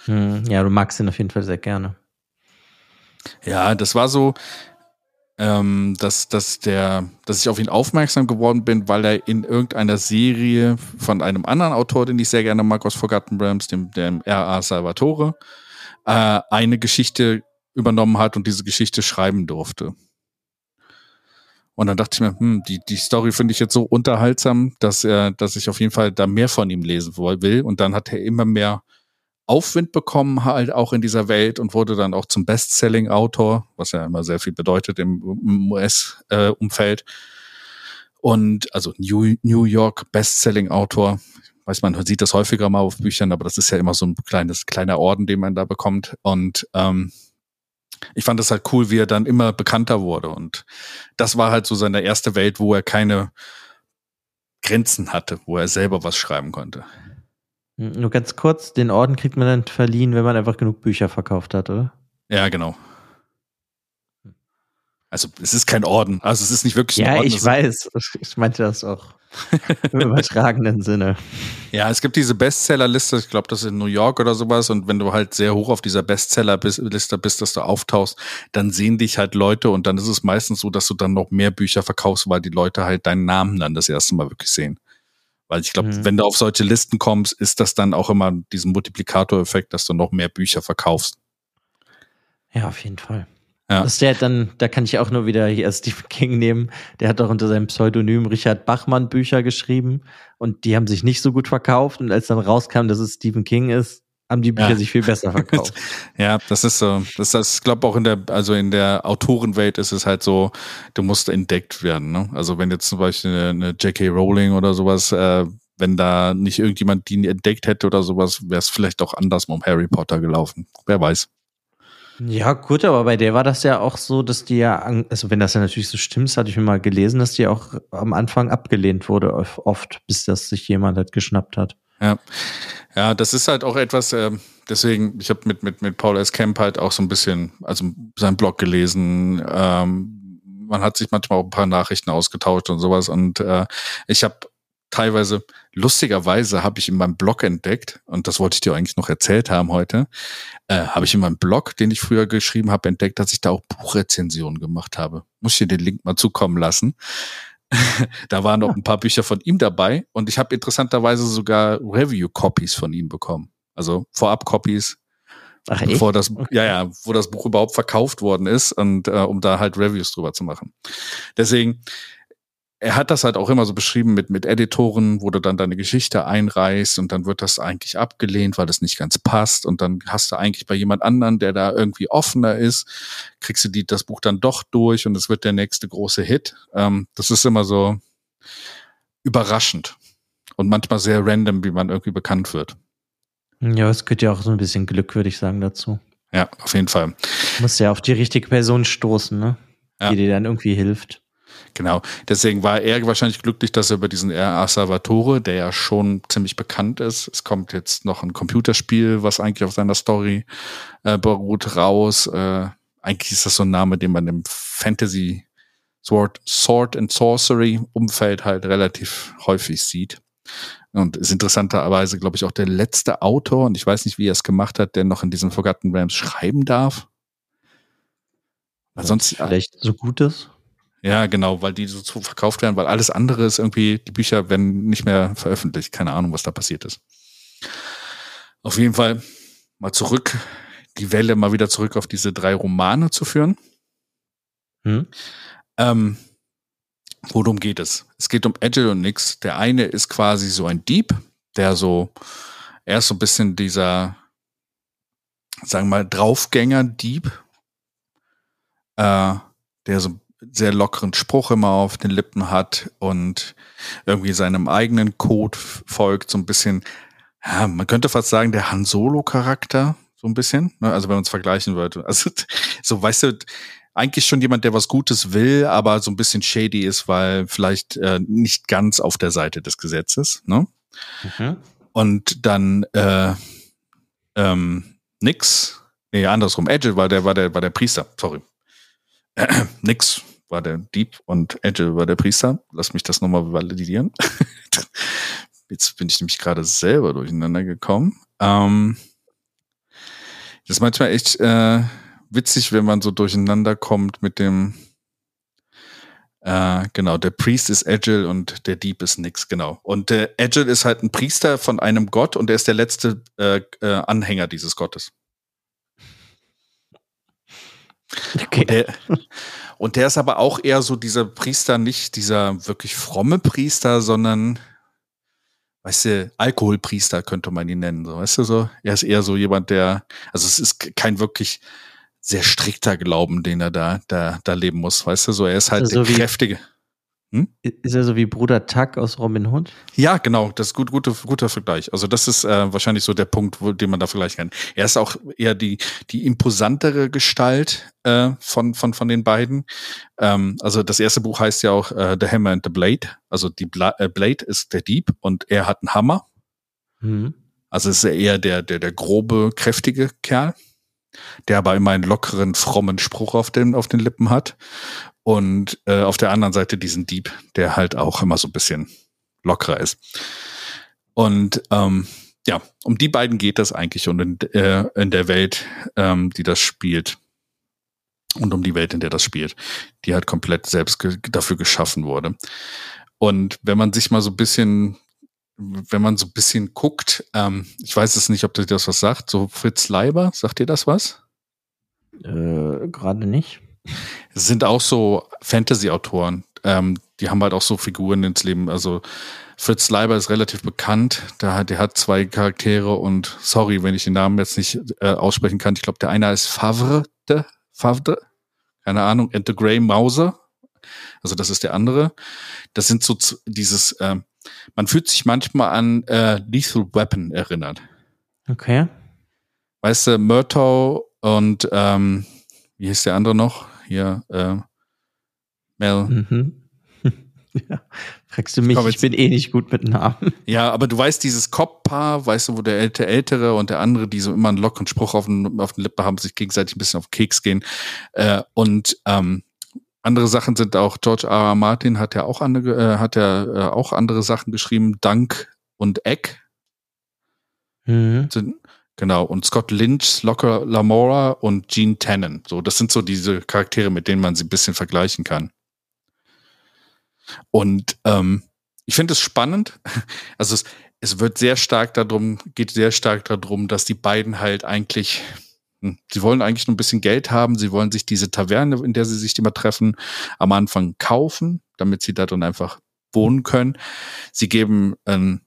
Hm, ja, du magst ihn auf jeden Fall sehr gerne. Ja, das war so, ähm, dass, dass, der, dass ich auf ihn aufmerksam geworden bin, weil er in irgendeiner Serie von einem anderen Autor, den ich sehr gerne mag, aus Forgotten Realms, dem, dem R.A. Salvatore, äh, eine Geschichte übernommen hat und diese Geschichte schreiben durfte. Und dann dachte ich mir, hm, die, die Story finde ich jetzt so unterhaltsam, dass er, dass ich auf jeden Fall da mehr von ihm lesen will. Und dann hat er immer mehr Aufwind bekommen, halt auch in dieser Welt und wurde dann auch zum Bestselling-Autor, was ja immer sehr viel bedeutet im, US-Umfeld. Äh, und also New, New York Bestselling-Autor. Weiß man, sieht das häufiger mal auf Büchern, aber das ist ja immer so ein kleines, kleiner Orden, den man da bekommt. Und ähm, ich fand das halt cool, wie er dann immer bekannter wurde. Und das war halt so seine erste Welt, wo er keine Grenzen hatte, wo er selber was schreiben konnte. Hm, nur ganz kurz, den Orden kriegt man dann verliehen, wenn man einfach genug Bücher verkauft hat, oder? Ja, genau. Also es ist kein Orden. Also es ist nicht wirklich ein ja, Orden. Ja, ich weiß. Ich meinte das auch im übertragenen Sinne. Ja, es gibt diese Bestsellerliste, ich glaube, das ist in New York oder sowas. Und wenn du halt sehr hoch auf dieser Bestsellerliste bist, dass du auftauchst, dann sehen dich halt Leute und dann ist es meistens so, dass du dann noch mehr Bücher verkaufst, weil die Leute halt deinen Namen dann das erste Mal wirklich sehen. Weil ich glaube, mhm. wenn du auf solche Listen kommst, ist das dann auch immer diesen Multiplikatoreffekt, dass du noch mehr Bücher verkaufst. Ja, auf jeden Fall. Ja. Das ist der dann, da kann ich auch nur wieder hier Stephen King nehmen. Der hat doch unter seinem Pseudonym Richard Bachmann Bücher geschrieben und die haben sich nicht so gut verkauft. Und als dann rauskam, dass es Stephen King ist, haben die Bücher ja. sich viel besser verkauft. ja, das ist so. Das, das ich glaube auch in der, also in der Autorenwelt ist es halt so, du musst entdeckt werden. Ne? Also wenn jetzt zum Beispiel eine, eine J.K. Rowling oder sowas, äh, wenn da nicht irgendjemand die entdeckt hätte oder sowas, wäre es vielleicht auch anders mit Harry Potter gelaufen. Wer weiß. Ja, gut, aber bei der war das ja auch so, dass die ja, also wenn das ja natürlich so stimmt, das hatte ich mir mal gelesen, dass die auch am Anfang abgelehnt wurde, oft, bis das sich jemand halt geschnappt hat. Ja, ja, das ist halt auch etwas, äh, deswegen, ich habe mit, mit, mit Paul S. Kemp halt auch so ein bisschen, also seinen Blog gelesen, ähm, man hat sich manchmal auch ein paar Nachrichten ausgetauscht und sowas und äh, ich habe teilweise, lustigerweise habe ich in meinem Blog entdeckt, und das wollte ich dir eigentlich noch erzählt haben heute, äh, habe ich in meinem Blog, den ich früher geschrieben habe, entdeckt, dass ich da auch Buchrezensionen gemacht habe. Muss ich dir den Link mal zukommen lassen. da waren noch ein paar Bücher von ihm dabei und ich habe interessanterweise sogar Review-Copies von ihm bekommen. Also Vorab-Copies, Ach, bevor das, okay. ja, ja, wo das Buch überhaupt verkauft worden ist und äh, um da halt Reviews drüber zu machen. Deswegen, er hat das halt auch immer so beschrieben mit, mit Editoren, wo du dann deine Geschichte einreißt und dann wird das eigentlich abgelehnt, weil das nicht ganz passt und dann hast du eigentlich bei jemand anderen, der da irgendwie offener ist, kriegst du die, das Buch dann doch durch und es wird der nächste große Hit. Ähm, das ist immer so überraschend und manchmal sehr random, wie man irgendwie bekannt wird. Ja, es gehört ja auch so ein bisschen Glück, würde ich sagen, dazu. Ja, auf jeden Fall. Du musst ja auf die richtige Person stoßen, ne? Ja. Die dir dann irgendwie hilft. Genau. Deswegen war er wahrscheinlich glücklich, dass er über diesen R.A. Salvatore, der ja schon ziemlich bekannt ist, es kommt jetzt noch ein Computerspiel, was eigentlich auf seiner Story äh, beruht, raus. Äh, eigentlich ist das so ein Name, den man im Fantasy Sword, Sword and Sorcery Umfeld halt relativ häufig sieht. Und ist interessanterweise, glaube ich, auch der letzte Autor, und ich weiß nicht, wie er es gemacht hat, der noch in diesen Forgotten Realms schreiben darf. Weil sonst vielleicht so gut ist. Ja, genau, weil die so verkauft werden, weil alles andere ist irgendwie, die Bücher werden nicht mehr veröffentlicht. Keine Ahnung, was da passiert ist. Auf jeden Fall mal zurück, die Welle mal wieder zurück auf diese drei Romane zu führen. Hm? Ähm, worum geht es? Es geht um Agile und Nix. Der eine ist quasi so ein Dieb, der so, er ist so ein bisschen dieser, sagen wir mal, Draufgänger-Dieb, äh, der so sehr lockeren Spruch immer auf den Lippen hat und irgendwie seinem eigenen Code folgt, so ein bisschen, ja, man könnte fast sagen, der Han Solo-Charakter, so ein bisschen, ne? also wenn man es vergleichen würde. Also, so, weißt du, eigentlich schon jemand, der was Gutes will, aber so ein bisschen shady ist, weil vielleicht äh, nicht ganz auf der Seite des Gesetzes, ne? Mhm. Und dann äh, ähm, nix, nee, andersrum, Edge war der, war der, war der Priester, sorry. nix war der Dieb und Edge war der Priester. Lass mich das nochmal validieren. Jetzt bin ich nämlich gerade selber durcheinander gekommen. Ähm, das ist manchmal echt äh, witzig, wenn man so durcheinander kommt mit dem äh, genau, der Priest ist Agile und der Dieb ist nix, genau. Und der Agile ist halt ein Priester von einem Gott und er ist der letzte äh, äh, Anhänger dieses Gottes. Okay. Und der, und der ist aber auch eher so dieser Priester, nicht dieser wirklich fromme Priester, sondern, weißt du, Alkoholpriester könnte man ihn nennen, so, weißt du so? Er ist eher so jemand, der, also es ist kein wirklich sehr strikter Glauben, den er da, da, da leben muss, weißt du so? Er ist halt also der kräftige. Hm? Ist er so wie Bruder Tuck aus Robin Hood? Ja, genau, das ist gut, guter, guter Vergleich. Also das ist äh, wahrscheinlich so der Punkt, wo, den man da vergleichen kann. Er ist auch eher die, die imposantere Gestalt äh, von, von, von den beiden. Ähm, also das erste Buch heißt ja auch äh, The Hammer and the Blade. Also die Bla äh, Blade ist der Dieb und er hat einen Hammer. Mhm. Also ist er eher der, der, der grobe, kräftige Kerl der aber immer einen lockeren, frommen Spruch auf den, auf den Lippen hat. Und äh, auf der anderen Seite diesen Dieb, der halt auch immer so ein bisschen lockerer ist. Und ähm, ja, um die beiden geht das eigentlich und in, äh, in der Welt, ähm, die das spielt. Und um die Welt, in der das spielt, die halt komplett selbst ge dafür geschaffen wurde. Und wenn man sich mal so ein bisschen wenn man so ein bisschen guckt, ähm, ich weiß es nicht, ob dir das was sagt, so Fritz Leiber, sagt dir das was? Äh, Gerade nicht. Es sind auch so Fantasy-Autoren, ähm, die haben halt auch so Figuren ins Leben. Also Fritz Leiber ist relativ bekannt, der hat, der hat zwei Charaktere und sorry, wenn ich den Namen jetzt nicht äh, aussprechen kann. Ich glaube, der eine ist Favre, de, Favre, keine Ahnung, and the Grey Mauser. Also das ist der andere. Das sind so dieses ähm, man fühlt sich manchmal an äh, Lethal Weapon erinnert. Okay. Weißt du, Murtaugh und ähm, wie hieß der andere noch? Hier, äh, Mel. Mhm. ja, fragst du mich, ich, ich bin eh nicht gut mit Namen. Ja, aber du weißt, dieses Cop-Paar, weißt du, wo der Älte, Ältere und der andere, die so immer einen lockeren Spruch auf den, auf den Lippen haben, sich gegenseitig ein bisschen auf Keks gehen. Äh, und ähm, andere Sachen sind auch, George R. R. Martin hat ja auch andere, äh, hat ja äh, auch andere Sachen geschrieben, Dank und Eck. Mhm. Sind, genau, und Scott Lynch, Locker Lamora und Gene Tannen. So, das sind so diese Charaktere, mit denen man sie ein bisschen vergleichen kann. Und ähm, ich finde es spannend. Also es, es wird sehr stark darum, geht sehr stark darum, dass die beiden halt eigentlich. Sie wollen eigentlich nur ein bisschen Geld haben. Sie wollen sich diese Taverne, in der sie sich immer treffen, am Anfang kaufen, damit sie da dann einfach wohnen können. Sie geben einen,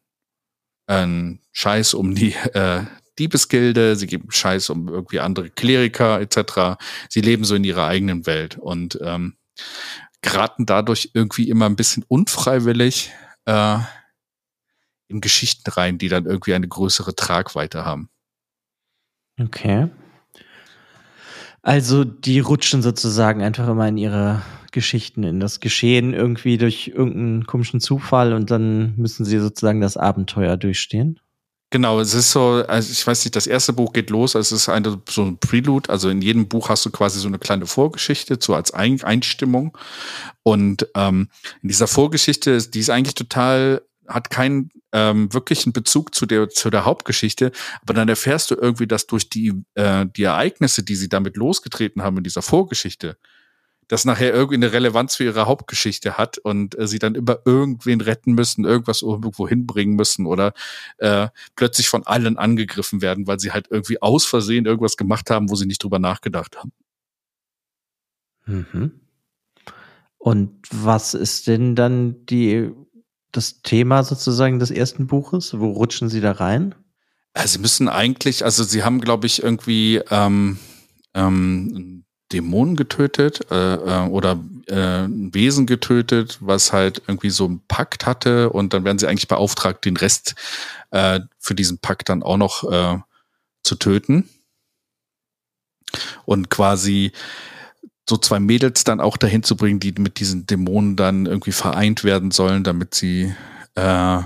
einen Scheiß um die äh, Diebesgilde, sie geben Scheiß um irgendwie andere Kleriker etc. Sie leben so in ihrer eigenen Welt und ähm, geraten dadurch irgendwie immer ein bisschen unfreiwillig äh, in Geschichten rein, die dann irgendwie eine größere Tragweite haben. Okay. Also die rutschen sozusagen einfach immer in ihre Geschichten, in das Geschehen irgendwie durch irgendeinen komischen Zufall und dann müssen sie sozusagen das Abenteuer durchstehen. Genau, es ist so, also ich weiß nicht, das erste Buch geht los, also es ist eine, so ein Prelude, also in jedem Buch hast du quasi so eine kleine Vorgeschichte, so als ein Einstimmung. Und ähm, in dieser Vorgeschichte, die ist eigentlich total hat keinen ähm, wirklichen Bezug zu der, zu der Hauptgeschichte, aber dann erfährst du irgendwie, dass durch die, äh, die Ereignisse, die sie damit losgetreten haben in dieser Vorgeschichte, das nachher irgendwie eine Relevanz für ihre Hauptgeschichte hat und äh, sie dann über irgendwen retten müssen, irgendwas irgendwo hinbringen müssen oder äh, plötzlich von allen angegriffen werden, weil sie halt irgendwie aus Versehen irgendwas gemacht haben, wo sie nicht drüber nachgedacht haben. Mhm. Und was ist denn dann die das Thema sozusagen des ersten Buches? Wo rutschen Sie da rein? Sie müssen eigentlich, also Sie haben, glaube ich, irgendwie ähm, ähm, Dämonen getötet äh, äh, oder äh, Wesen getötet, was halt irgendwie so einen Pakt hatte und dann werden sie eigentlich beauftragt, den Rest äh, für diesen Pakt dann auch noch äh, zu töten. Und quasi so zwei Mädels dann auch dahin zu bringen, die mit diesen Dämonen dann irgendwie vereint werden sollen, damit sie äh,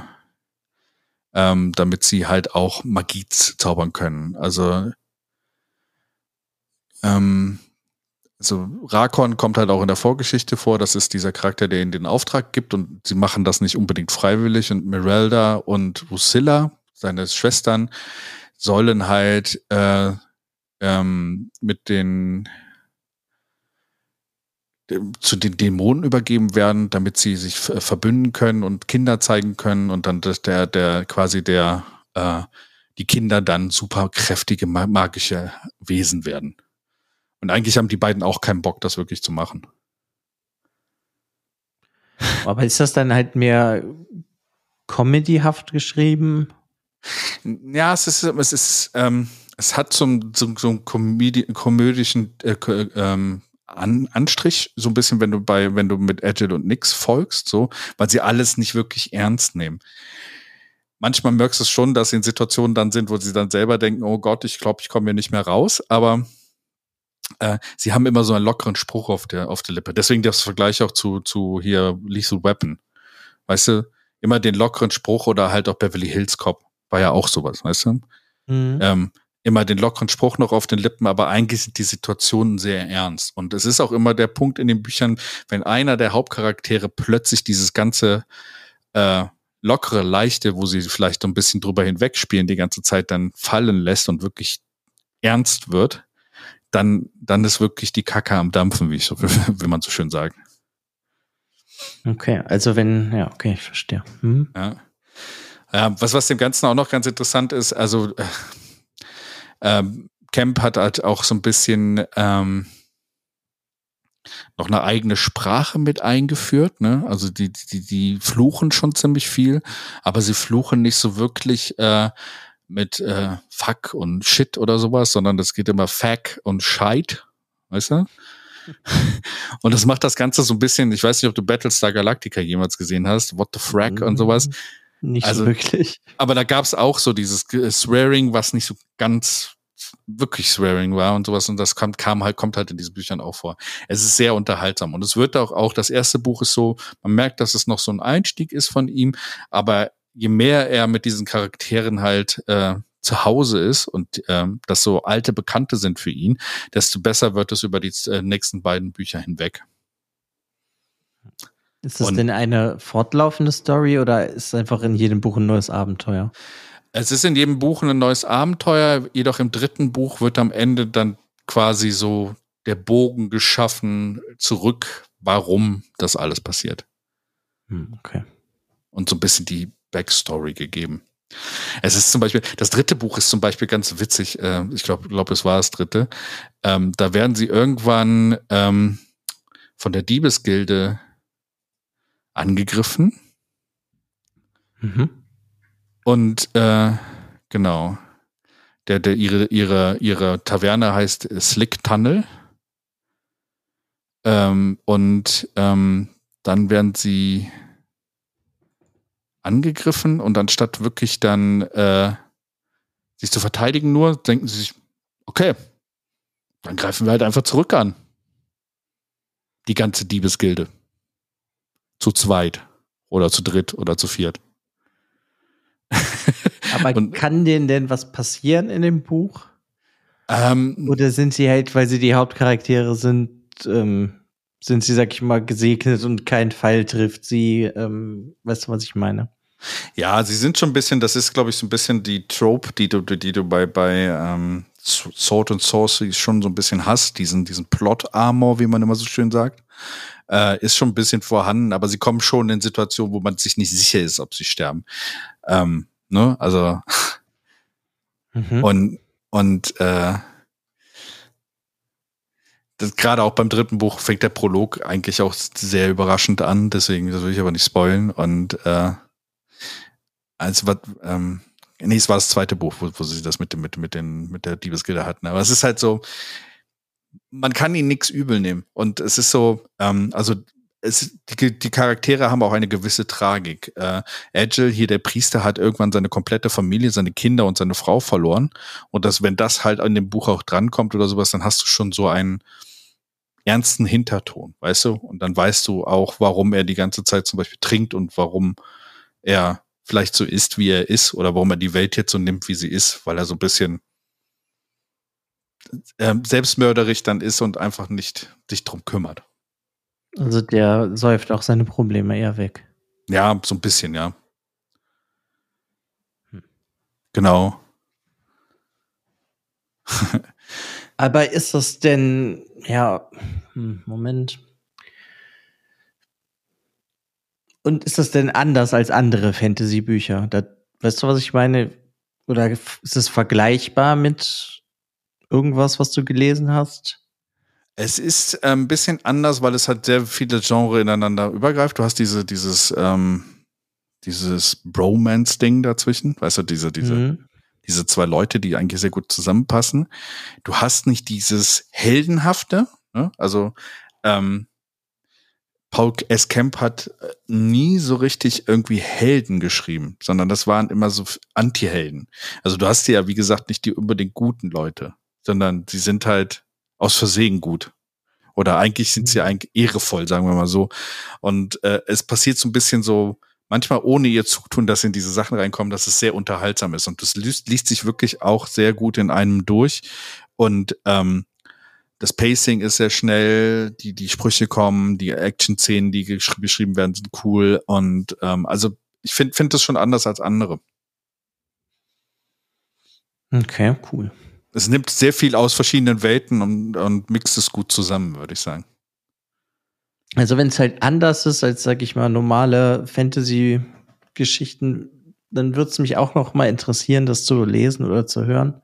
ähm, damit sie halt auch Magie zaubern können. Also ähm, also Rakon kommt halt auch in der Vorgeschichte vor. Das ist dieser Charakter, der ihnen den Auftrag gibt und sie machen das nicht unbedingt freiwillig. Und Mirelda und Rusilla, seine Schwestern, sollen halt äh, ähm, mit den zu den Dämonen übergeben werden, damit sie sich verbünden können und Kinder zeigen können und dann der, der quasi der, äh, die Kinder dann super kräftige magische Wesen werden. Und eigentlich haben die beiden auch keinen Bock, das wirklich zu machen. Aber ist das dann halt mehr comedyhaft geschrieben? Ja, es ist, es ist, ähm, es hat so, so, so einen komödischen äh, ähm, An Anstrich, so ein bisschen, wenn du bei, wenn du mit Agile und Nix folgst, so, weil sie alles nicht wirklich ernst nehmen. Manchmal merkst du es schon, dass sie in Situationen dann sind, wo sie dann selber denken, oh Gott, ich glaube, ich komme hier nicht mehr raus, aber äh, sie haben immer so einen lockeren Spruch auf der, auf der Lippe. Deswegen das Vergleich auch zu, zu hier Lethal Weapon. Weißt du, immer den lockeren Spruch oder halt auch Beverly Hills Cop war ja auch sowas, weißt du? Mhm. Ähm, immer den lockeren Spruch noch auf den Lippen, aber eigentlich sind die Situationen sehr ernst. Und es ist auch immer der Punkt in den Büchern, wenn einer der Hauptcharaktere plötzlich dieses ganze äh, lockere, leichte, wo sie vielleicht so ein bisschen drüber hinwegspielen, die ganze Zeit dann fallen lässt und wirklich ernst wird, dann, dann ist wirklich die Kacke am Dampfen, wie ich so, will man so schön sagen. Okay, also wenn, ja, okay, ich verstehe. Hm. Ja. ja. was, was dem Ganzen auch noch ganz interessant ist, also äh, ähm, Camp hat halt auch so ein bisschen ähm, noch eine eigene Sprache mit eingeführt. Ne? Also die, die, die fluchen schon ziemlich viel, aber sie fluchen nicht so wirklich äh, mit äh, Fuck und Shit oder sowas, sondern das geht immer Fack und Scheit, weißt du? und das macht das Ganze so ein bisschen, ich weiß nicht, ob du Battlestar Galactica jemals gesehen hast, What the Frack und sowas. Nicht also, wirklich. Aber da gab es auch so dieses Swearing, was nicht so ganz wirklich Swearing war und sowas und das kam, kam halt, kommt halt in diesen Büchern auch vor. Es ist sehr unterhaltsam und es wird auch, auch das erste Buch ist so, man merkt, dass es noch so ein Einstieg ist von ihm, aber je mehr er mit diesen Charakteren halt äh, zu Hause ist und ähm, das so alte Bekannte sind für ihn, desto besser wird es über die äh, nächsten beiden Bücher hinweg. Ist das und, denn eine fortlaufende Story oder ist einfach in jedem Buch ein neues Abenteuer? Es ist in jedem Buch ein neues Abenteuer, jedoch im dritten Buch wird am Ende dann quasi so der Bogen geschaffen zurück, warum das alles passiert. Hm, okay. Und so ein bisschen die Backstory gegeben. Es ist zum Beispiel, das dritte Buch ist zum Beispiel ganz witzig. Äh, ich glaube, glaub, es war das dritte. Ähm, da werden sie irgendwann ähm, von der Diebesgilde angegriffen. Mhm. Und äh, genau. Der, der, ihre, ihre, ihre Taverne heißt Slick Tunnel. Ähm, und ähm, dann werden sie angegriffen und anstatt wirklich dann äh, sich zu verteidigen nur, denken sie sich, okay, dann greifen wir halt einfach zurück an. Die ganze Diebesgilde. Zu zweit oder zu dritt oder zu viert. Aber und, kann denen denn was passieren in dem Buch? Ähm, Oder sind sie halt, weil sie die Hauptcharaktere sind, ähm, sind sie, sag ich mal, gesegnet und kein Pfeil trifft sie? Ähm, weißt du, was ich meine? Ja, sie sind schon ein bisschen, das ist, glaube ich, so ein bisschen die Trope, die du, die du bei, bei ähm, Sword and Sorcery schon so ein bisschen hast, diesen, diesen Plot-Armor, wie man immer so schön sagt. Äh, ist schon ein bisschen vorhanden, aber sie kommen schon in Situationen, wo man sich nicht sicher ist, ob sie sterben. Ähm, ne? Also mhm. und und äh, gerade auch beim dritten Buch fängt der Prolog eigentlich auch sehr überraschend an, deswegen das will ich aber nicht spoilen. Und äh, also was, ähm, nee, es war das zweite Buch, wo, wo sie das mit dem, mit, mit den, mit der Diebesgilde hatten. Aber es ist halt so, man kann ihnen nichts übel nehmen. Und es ist so, ähm, also es, die, die Charaktere haben auch eine gewisse Tragik. Äh, Agile, hier der Priester, hat irgendwann seine komplette Familie, seine Kinder und seine Frau verloren. Und dass, wenn das halt an dem Buch auch drankommt oder sowas, dann hast du schon so einen ernsten Hinterton, weißt du? Und dann weißt du auch, warum er die ganze Zeit zum Beispiel trinkt und warum er vielleicht so ist, wie er ist, oder warum er die Welt jetzt so nimmt, wie sie ist, weil er so ein bisschen äh, selbstmörderisch dann ist und einfach nicht sich drum kümmert. Also der säuft auch seine Probleme eher weg. Ja, so ein bisschen, ja. Hm. Genau. Aber ist das denn, ja, hm, Moment. Und ist das denn anders als andere Fantasy-Bücher? Weißt du, was ich meine? Oder ist es vergleichbar mit irgendwas, was du gelesen hast? Es ist ein bisschen anders, weil es halt sehr viele Genre ineinander übergreift. Du hast diese, dieses, ähm, dieses Bromance-Ding dazwischen, weißt du, diese, diese, mhm. diese zwei Leute, die eigentlich sehr gut zusammenpassen. Du hast nicht dieses Heldenhafte, Ne? Also ähm, Paul S. Kemp hat äh, nie so richtig irgendwie Helden geschrieben, sondern das waren immer so Anti-Helden. Also du hast ja, wie gesagt, nicht die unbedingt guten Leute, sondern sie sind halt aus Versehen gut. Oder eigentlich sind sie mhm. eigentlich ehrevoll, sagen wir mal so. Und äh, es passiert so ein bisschen so, manchmal ohne ihr Zutun, dass sie in diese Sachen reinkommen, dass es sehr unterhaltsam ist. Und das liest, liest sich wirklich auch sehr gut in einem durch. Und ähm, das Pacing ist sehr schnell, die, die Sprüche kommen, die Action-Szenen, die geschri beschrieben werden, sind cool. Und ähm, also ich finde find das schon anders als andere. Okay, cool. Es nimmt sehr viel aus verschiedenen Welten und, und mixt es gut zusammen, würde ich sagen. Also wenn es halt anders ist als, sag ich mal, normale Fantasy-Geschichten, dann würde es mich auch noch mal interessieren, das zu lesen oder zu hören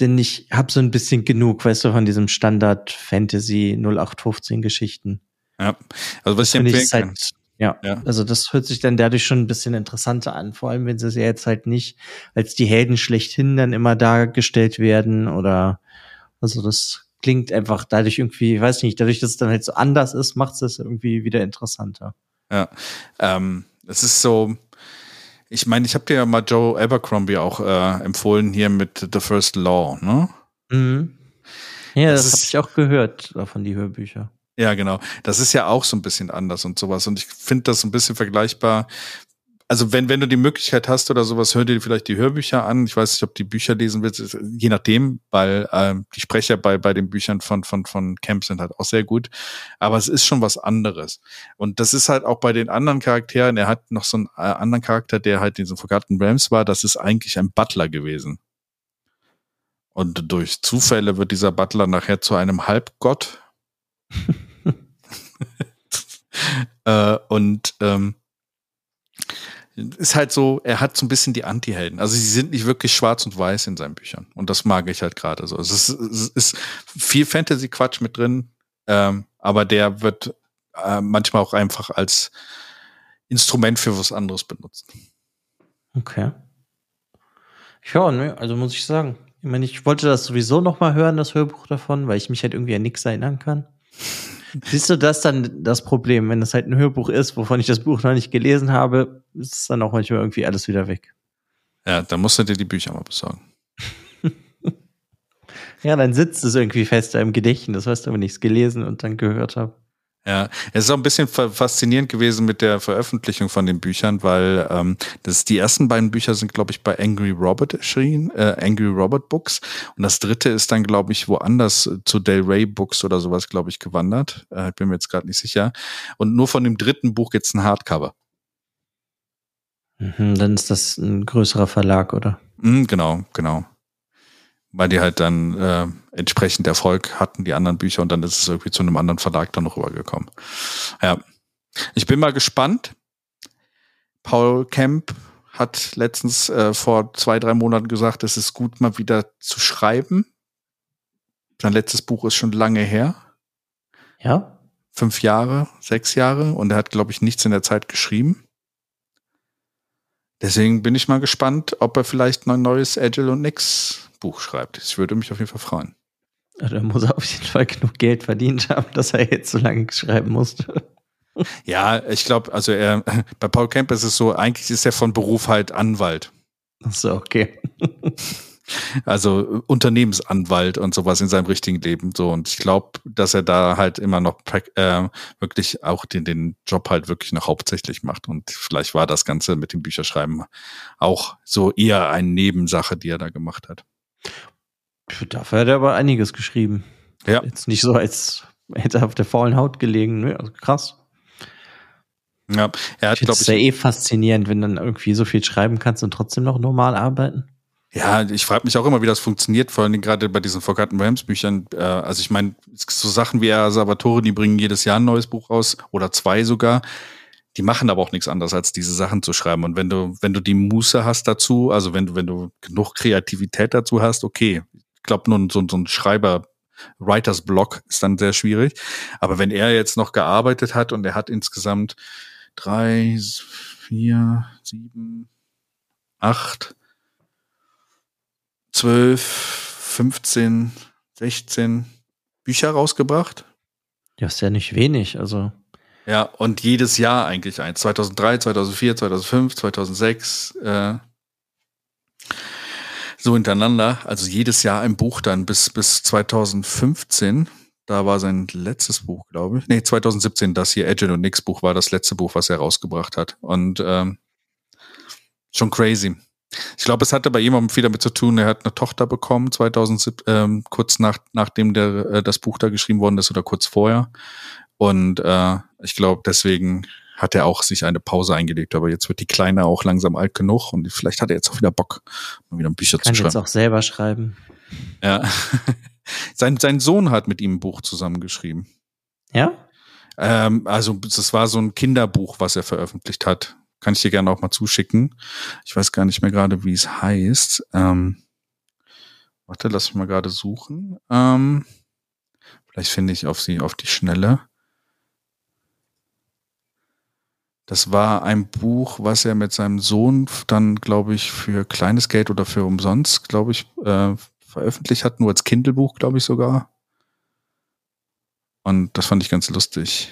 denn ich habe so ein bisschen genug, weißt du, von diesem Standard Fantasy 0815 Geschichten. Ja, also was ich empfehlen ich halt, kann. Ja, ja, also das hört sich dann dadurch schon ein bisschen interessanter an, vor allem wenn sie ja jetzt halt nicht als die Helden schlechthin dann immer dargestellt werden oder also das klingt einfach dadurch irgendwie, ich weiß nicht, dadurch, dass es dann halt so anders ist, macht es das irgendwie wieder interessanter. Ja, ähm, es ist so, ich meine, ich habe dir ja mal Joe Abercrombie auch äh, empfohlen hier mit The First Law, ne? Mhm. Ja, das, das habe ich auch gehört von die Hörbücher. Ja, genau. Das ist ja auch so ein bisschen anders und sowas. Und ich finde das ein bisschen vergleichbar also wenn, wenn du die Möglichkeit hast oder sowas, hör dir vielleicht die Hörbücher an. Ich weiß nicht, ob die Bücher lesen willst, je nachdem, weil ähm, die Sprecher bei, bei den Büchern von, von, von Camp sind halt auch sehr gut. Aber es ist schon was anderes. Und das ist halt auch bei den anderen Charakteren, er hat noch so einen äh, anderen Charakter, der halt in diesem Forgotten Realms war, das ist eigentlich ein Butler gewesen. Und durch Zufälle wird dieser Butler nachher zu einem Halbgott. äh, und ähm, ist halt so, er hat so ein bisschen die Anti-Helden. Also sie sind nicht wirklich schwarz und weiß in seinen Büchern. Und das mag ich halt gerade so. Es ist, es ist viel Fantasy-Quatsch mit drin, ähm, aber der wird äh, manchmal auch einfach als Instrument für was anderes benutzt. Okay. Ja, ne, also muss ich sagen. Ich meine, ich wollte das sowieso noch mal hören, das Hörbuch davon, weil ich mich halt irgendwie an nichts erinnern kann. Siehst du das dann das Problem, wenn es halt ein Hörbuch ist, wovon ich das Buch noch nicht gelesen habe, ist es dann auch manchmal irgendwie alles wieder weg. Ja, dann musst du dir die Bücher mal besorgen. ja, dann sitzt es irgendwie fester im Gedächtnis, weißt du, wenn ich es gelesen und dann gehört habe. Ja, es ist auch ein bisschen faszinierend gewesen mit der Veröffentlichung von den Büchern, weil ähm, das die ersten beiden Bücher sind, glaube ich, bei Angry Robert erschienen, äh, Angry Robert Books, und das dritte ist dann, glaube ich, woanders äh, zu Del Rey Books oder sowas, glaube ich, gewandert. Äh, ich bin mir jetzt gerade nicht sicher. Und nur von dem dritten Buch gibt's ein Hardcover. Mhm, dann ist das ein größerer Verlag, oder? Mhm, genau, genau weil die halt dann äh, entsprechend Erfolg hatten, die anderen Bücher, und dann ist es irgendwie zu einem anderen Verlag dann noch rübergekommen. Ja. Ich bin mal gespannt. Paul Kemp hat letztens äh, vor zwei, drei Monaten gesagt, es ist gut, mal wieder zu schreiben. Sein letztes Buch ist schon lange her. Ja. Fünf Jahre, sechs Jahre. Und er hat, glaube ich, nichts in der Zeit geschrieben. Deswegen bin ich mal gespannt, ob er vielleicht ein neues Agile und Nix Buch schreibt. Ich würde mich auf jeden Fall freuen. Da muss er auf jeden Fall genug Geld verdient haben, dass er jetzt so lange schreiben musste. Ja, ich glaube, also er, bei Paul Kemp ist es so, eigentlich ist er von Beruf halt Anwalt. Ach so, okay. Also Unternehmensanwalt und sowas in seinem richtigen Leben so und ich glaube, dass er da halt immer noch äh, wirklich auch den, den Job halt wirklich noch hauptsächlich macht und vielleicht war das Ganze mit dem Bücherschreiben auch so eher eine Nebensache, die er da gemacht hat. Dafür hat er aber einiges geschrieben. Ja. Jetzt nicht so, als hätte er auf der faulen Haut gelegen. Ne? Also krass. Ja, er hat, glaube ich. ist ja eh faszinierend, wenn dann irgendwie so viel schreiben kannst und trotzdem noch normal arbeiten. Ja, ich frage mich auch immer, wie das funktioniert, vor allem gerade bei diesen Forgotten Realms Büchern. Äh, also ich meine, so Sachen wie Salvatore, die bringen jedes Jahr ein neues Buch raus oder zwei sogar. Die machen aber auch nichts anderes, als diese Sachen zu schreiben. Und wenn du, wenn du die Muße hast dazu, also wenn du, wenn du genug Kreativität dazu hast, okay. Ich glaube, nur so, so ein Schreiber, Writers Block ist dann sehr schwierig. Aber wenn er jetzt noch gearbeitet hat und er hat insgesamt drei, vier, sieben, acht, zwölf, fünfzehn, sechzehn, Bücher rausgebracht. Ja, ist ja nicht wenig, also. Ja, und jedes Jahr eigentlich eins. 2003, 2004, 2005, 2006, äh, so hintereinander. Also jedes Jahr ein Buch dann bis, bis 2015. Da war sein letztes Buch, glaube ich. Nee, 2017, das hier Agile und Nix Buch war das letzte Buch, was er rausgebracht hat. Und ähm, schon crazy. Ich glaube, es hatte bei jemandem viel damit zu tun, er hat eine Tochter bekommen, 2007, ähm, kurz nach, nachdem der, äh, das Buch da geschrieben worden ist oder kurz vorher. Und äh, ich glaube, deswegen hat er auch sich eine Pause eingelegt. Aber jetzt wird die Kleine auch langsam alt genug und vielleicht hat er jetzt auch wieder Bock, mal wieder ein Bücher Kann zu schreiben. jetzt auch selber schreiben. Ja. sein, sein Sohn hat mit ihm ein Buch zusammengeschrieben. Ja? Ähm, also das war so ein Kinderbuch, was er veröffentlicht hat. Kann ich dir gerne auch mal zuschicken. Ich weiß gar nicht mehr gerade, wie es heißt. Ähm, warte, lass mich mal gerade suchen. Ähm, vielleicht finde ich auf sie auf die Schnelle. Das war ein Buch, was er mit seinem Sohn dann, glaube ich, für kleines Geld oder für umsonst, glaube ich, äh, veröffentlicht hat, nur als Kindle-Buch, glaube ich sogar. Und das fand ich ganz lustig.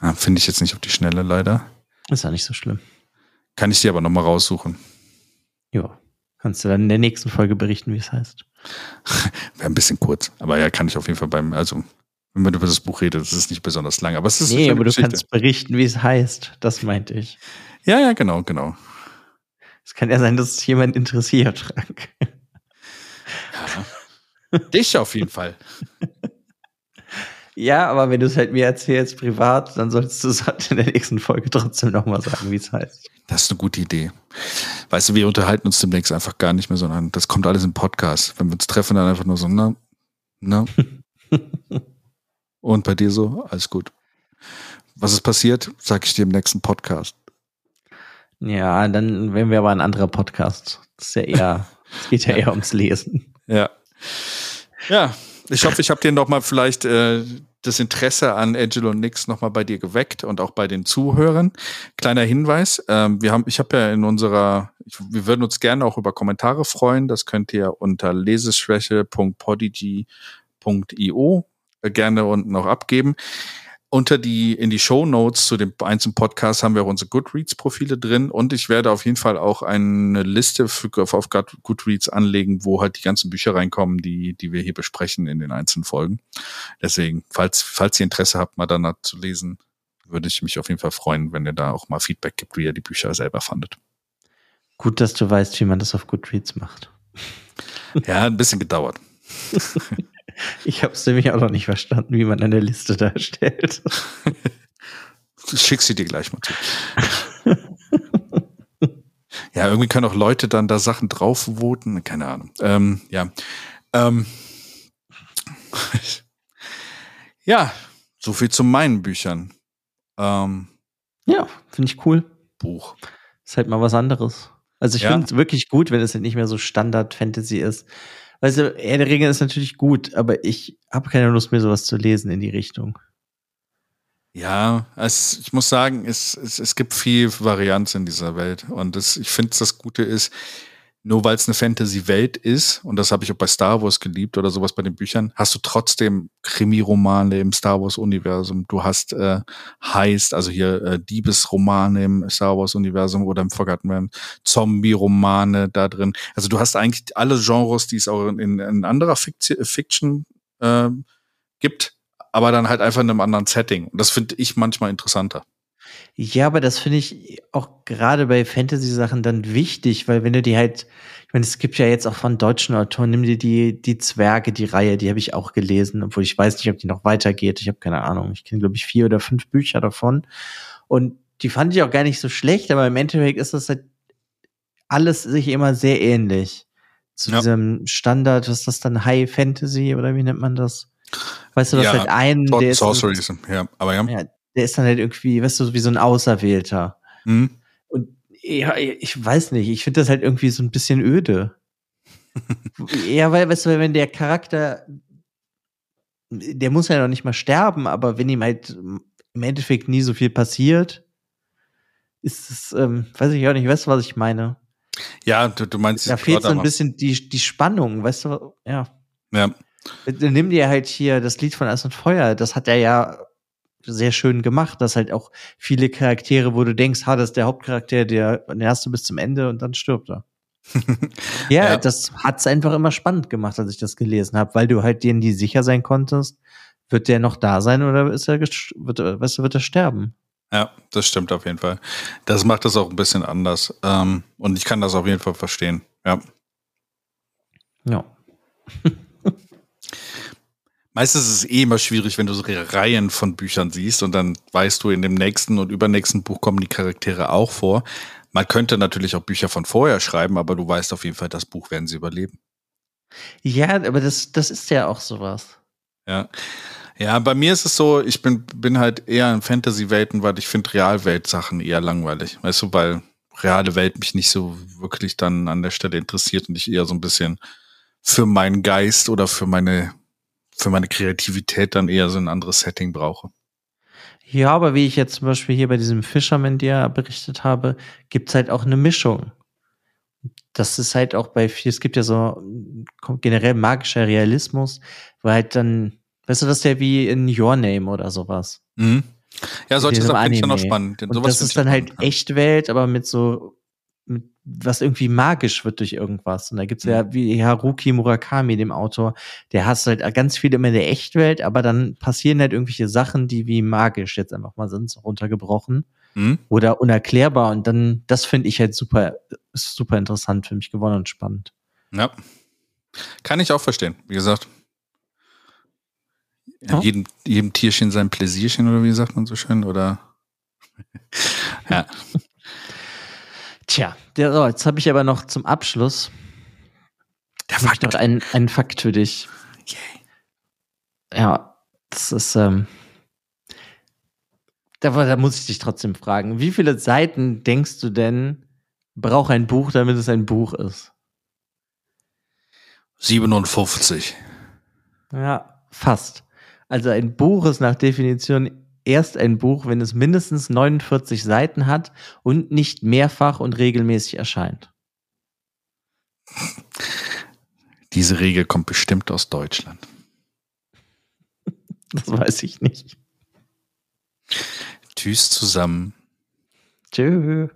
Ah, Finde ich jetzt nicht auf die Schnelle leider. Ist ja nicht so schlimm. Kann ich dir aber nochmal raussuchen. Ja. Kannst du dann in der nächsten Folge berichten, wie es heißt. Wäre ein bisschen kurz. Aber ja, kann ich auf jeden Fall beim, also, wenn man über das Buch redet, das ist nicht besonders lang. Aber es ist Nee, aber du Geschichte. kannst berichten, wie es heißt. Das meinte ich. Ja, ja, genau, genau. Es kann ja sein, dass es jemand interessiert, Frank. Dich auf jeden Fall. Ja, aber wenn du es halt mir erzählst privat, dann solltest du es halt in der nächsten Folge trotzdem nochmal sagen, wie es heißt. Das ist eine gute Idee. Weißt du, wir unterhalten uns demnächst einfach gar nicht mehr, sondern das kommt alles im Podcast. Wenn wir uns treffen, dann einfach nur so, na, na. Und bei dir so, alles gut. Was ist passiert, sag ich dir im nächsten Podcast. Ja, dann wären wir aber ein anderer Podcast. Das ist ja eher, es geht ja eher ums Lesen. Ja. Ja, ich hoffe, ich habe dir noch mal vielleicht äh, das Interesse an und Nix noch mal bei dir geweckt und auch bei den Zuhörern. Kleiner Hinweis, ähm, wir haben, ich habe ja in unserer, ich, wir würden uns gerne auch über Kommentare freuen. Das könnt ihr unter leseschwäche.podigy.io gerne unten noch abgeben. Unter die, in die Show Notes zu dem einzelnen Podcast haben wir auch unsere Goodreads-Profile drin und ich werde auf jeden Fall auch eine Liste für, auf Good- Goodreads anlegen, wo halt die ganzen Bücher reinkommen, die, die wir hier besprechen in den einzelnen Folgen. Deswegen, falls, falls ihr Interesse habt, mal danach zu lesen, würde ich mich auf jeden Fall freuen, wenn ihr da auch mal Feedback gibt, wie ihr die Bücher selber fandet. Gut, dass du weißt, wie man das auf Goodreads macht. Ja, ein bisschen gedauert. Ich habe es nämlich auch noch nicht verstanden, wie man eine Liste darstellt. Schick sie dir gleich mal zu. ja, irgendwie können auch Leute dann da Sachen draufvoten, keine Ahnung. Ähm, ja. Ähm, ja, so viel zu meinen Büchern. Ähm, Ja, finde ich cool. Buch. Ist halt mal was anderes. Also ich Ja. finde es wirklich gut, wenn es halt nicht mehr so Standard-Fantasy ist. Also, Herr der Ringe ist natürlich gut, aber ich habe keine Lust mehr, sowas zu lesen in die Richtung. Ja, es, ich muss sagen, es, es, es gibt viel Varianz in dieser Welt. Und das, ich finde, das Gute ist, nur weil es eine Fantasy-Welt ist, und das habe ich auch bei Star Wars geliebt oder sowas bei den Büchern, hast du trotzdem Krimi-Romane im Star Wars-Universum. Du hast äh, Heist, also hier äh, Diebesromane im Star Wars-Universum oder im Forgotten Realm, Zombie-Romane da drin. Also du hast eigentlich alle Genres, die es auch in, in anderer Fikti- Fiction äh, gibt, aber dann halt einfach in einem anderen Setting. Und das finde ich manchmal interessanter. Ja, aber das finde ich auch gerade bei Fantasy-Sachen dann wichtig, weil wenn du die halt, ich meine, es gibt ja jetzt auch von deutschen Autoren, nimm dir die, die Zwerge, die Reihe, die habe ich auch gelesen, obwohl ich weiß nicht, ob die noch weitergeht. Ich habe keine Ahnung. Ich kenne, glaube ich, vier oder fünf Bücher davon. Und die fand ich auch gar nicht so schlecht, aber im Endeffekt ist das halt alles sich immer sehr ähnlich. Zu Ja. diesem Standard, was ist das dann, High Fantasy oder wie nennt man das? Weißt du, was Ja, halt ein, ist, ja, aber ja. ja, der ist dann halt irgendwie, weißt du, wie so ein Auserwählter. Mhm. Und ja, ich weiß nicht, ich finde das halt irgendwie so ein bisschen öde. ja, weil, weißt du, wenn der Charakter, der muss ja noch nicht mal sterben, aber wenn ihm halt im Endeffekt nie so viel passiert, ist es, ähm, weiß ich auch nicht, weißt du, was ich meine? Ja, du, du meinst Da fehlt so ein bisschen die, die Spannung, weißt du, ja. Ja. Nimm dir halt hier das Lied von Eis und Feuer, das hat er ja sehr schön gemacht, dass halt auch viele Charaktere, wo du denkst, ha, das ist der Hauptcharakter, der, der hast du bis zum Ende und dann stirbt er. ja, ja, das hat's einfach immer spannend gemacht, als ich das gelesen habe, weil du halt dir nie sicher sein konntest, wird der noch da sein oder ist er wird, weißt du, wird er sterben? Ja, das stimmt auf jeden Fall. Das macht das auch ein bisschen anders. Ähm, und ich kann das auf jeden Fall verstehen. Ja. Ja. Meistens ist es eh immer schwierig, wenn du so Reihen von Büchern siehst und dann weißt du, in dem nächsten und übernächsten Buch kommen die Charaktere auch vor. Man könnte natürlich auch Bücher von vorher schreiben, aber du weißt auf jeden Fall, das Buch werden sie überleben. Ja, aber das, das ist ja auch sowas. Ja. Ja, bei mir ist es so, ich bin, bin halt eher in Fantasy-Welten, weil ich finde Realwelt-Sachen eher langweilig. Weißt du, weil reale Welt mich nicht so wirklich dann an der Stelle interessiert und ich eher so ein bisschen für meinen Geist oder für meine, für meine Kreativität dann eher so ein anderes Setting brauche. Ja, aber wie ich jetzt zum Beispiel hier bei diesem Fisherman dir berichtet habe, gibt's halt auch eine Mischung. Das ist halt auch bei, es gibt ja so generell magischer Realismus, weil halt dann Weißt du, das ist ja wie in Your Name oder sowas. Mhm. Ja, solche Sachen finde ich ja noch spannend. Und das ist dann halt Echtwelt, aber mit so, was irgendwie magisch wird durch irgendwas. Und da gibt's mhm. ja wie Haruki Murakami, dem Autor, der hast halt ganz viel immer in der Echtwelt, aber dann passieren halt irgendwelche Sachen, die wie magisch jetzt einfach mal sind, runtergebrochen. Mhm. Oder unerklärbar. Und dann, das finde ich halt super, super interessant für mich geworden und spannend. Ja. Kann ich auch verstehen, wie gesagt. Ja. Jedem, jedem Tierchen sein Pläsierchen oder wie sagt man so schön? Oder ja. Tja, der, so, jetzt habe ich aber noch zum Abschluss der Fakt. noch einen, einen Fakt für dich. Yay. Ja, das ist, ähm, da, da muss ich dich trotzdem fragen. Wie viele Seiten denkst du denn, braucht ein Buch, damit es ein Buch ist? 57. Ja, fast. Also ein Buch ist nach Definition erst ein Buch, wenn es mindestens 49 Seiten hat und nicht mehrfach und regelmäßig erscheint. Diese Regel kommt bestimmt aus Deutschland. Das weiß ich nicht. Tschüss zusammen. Tschüss.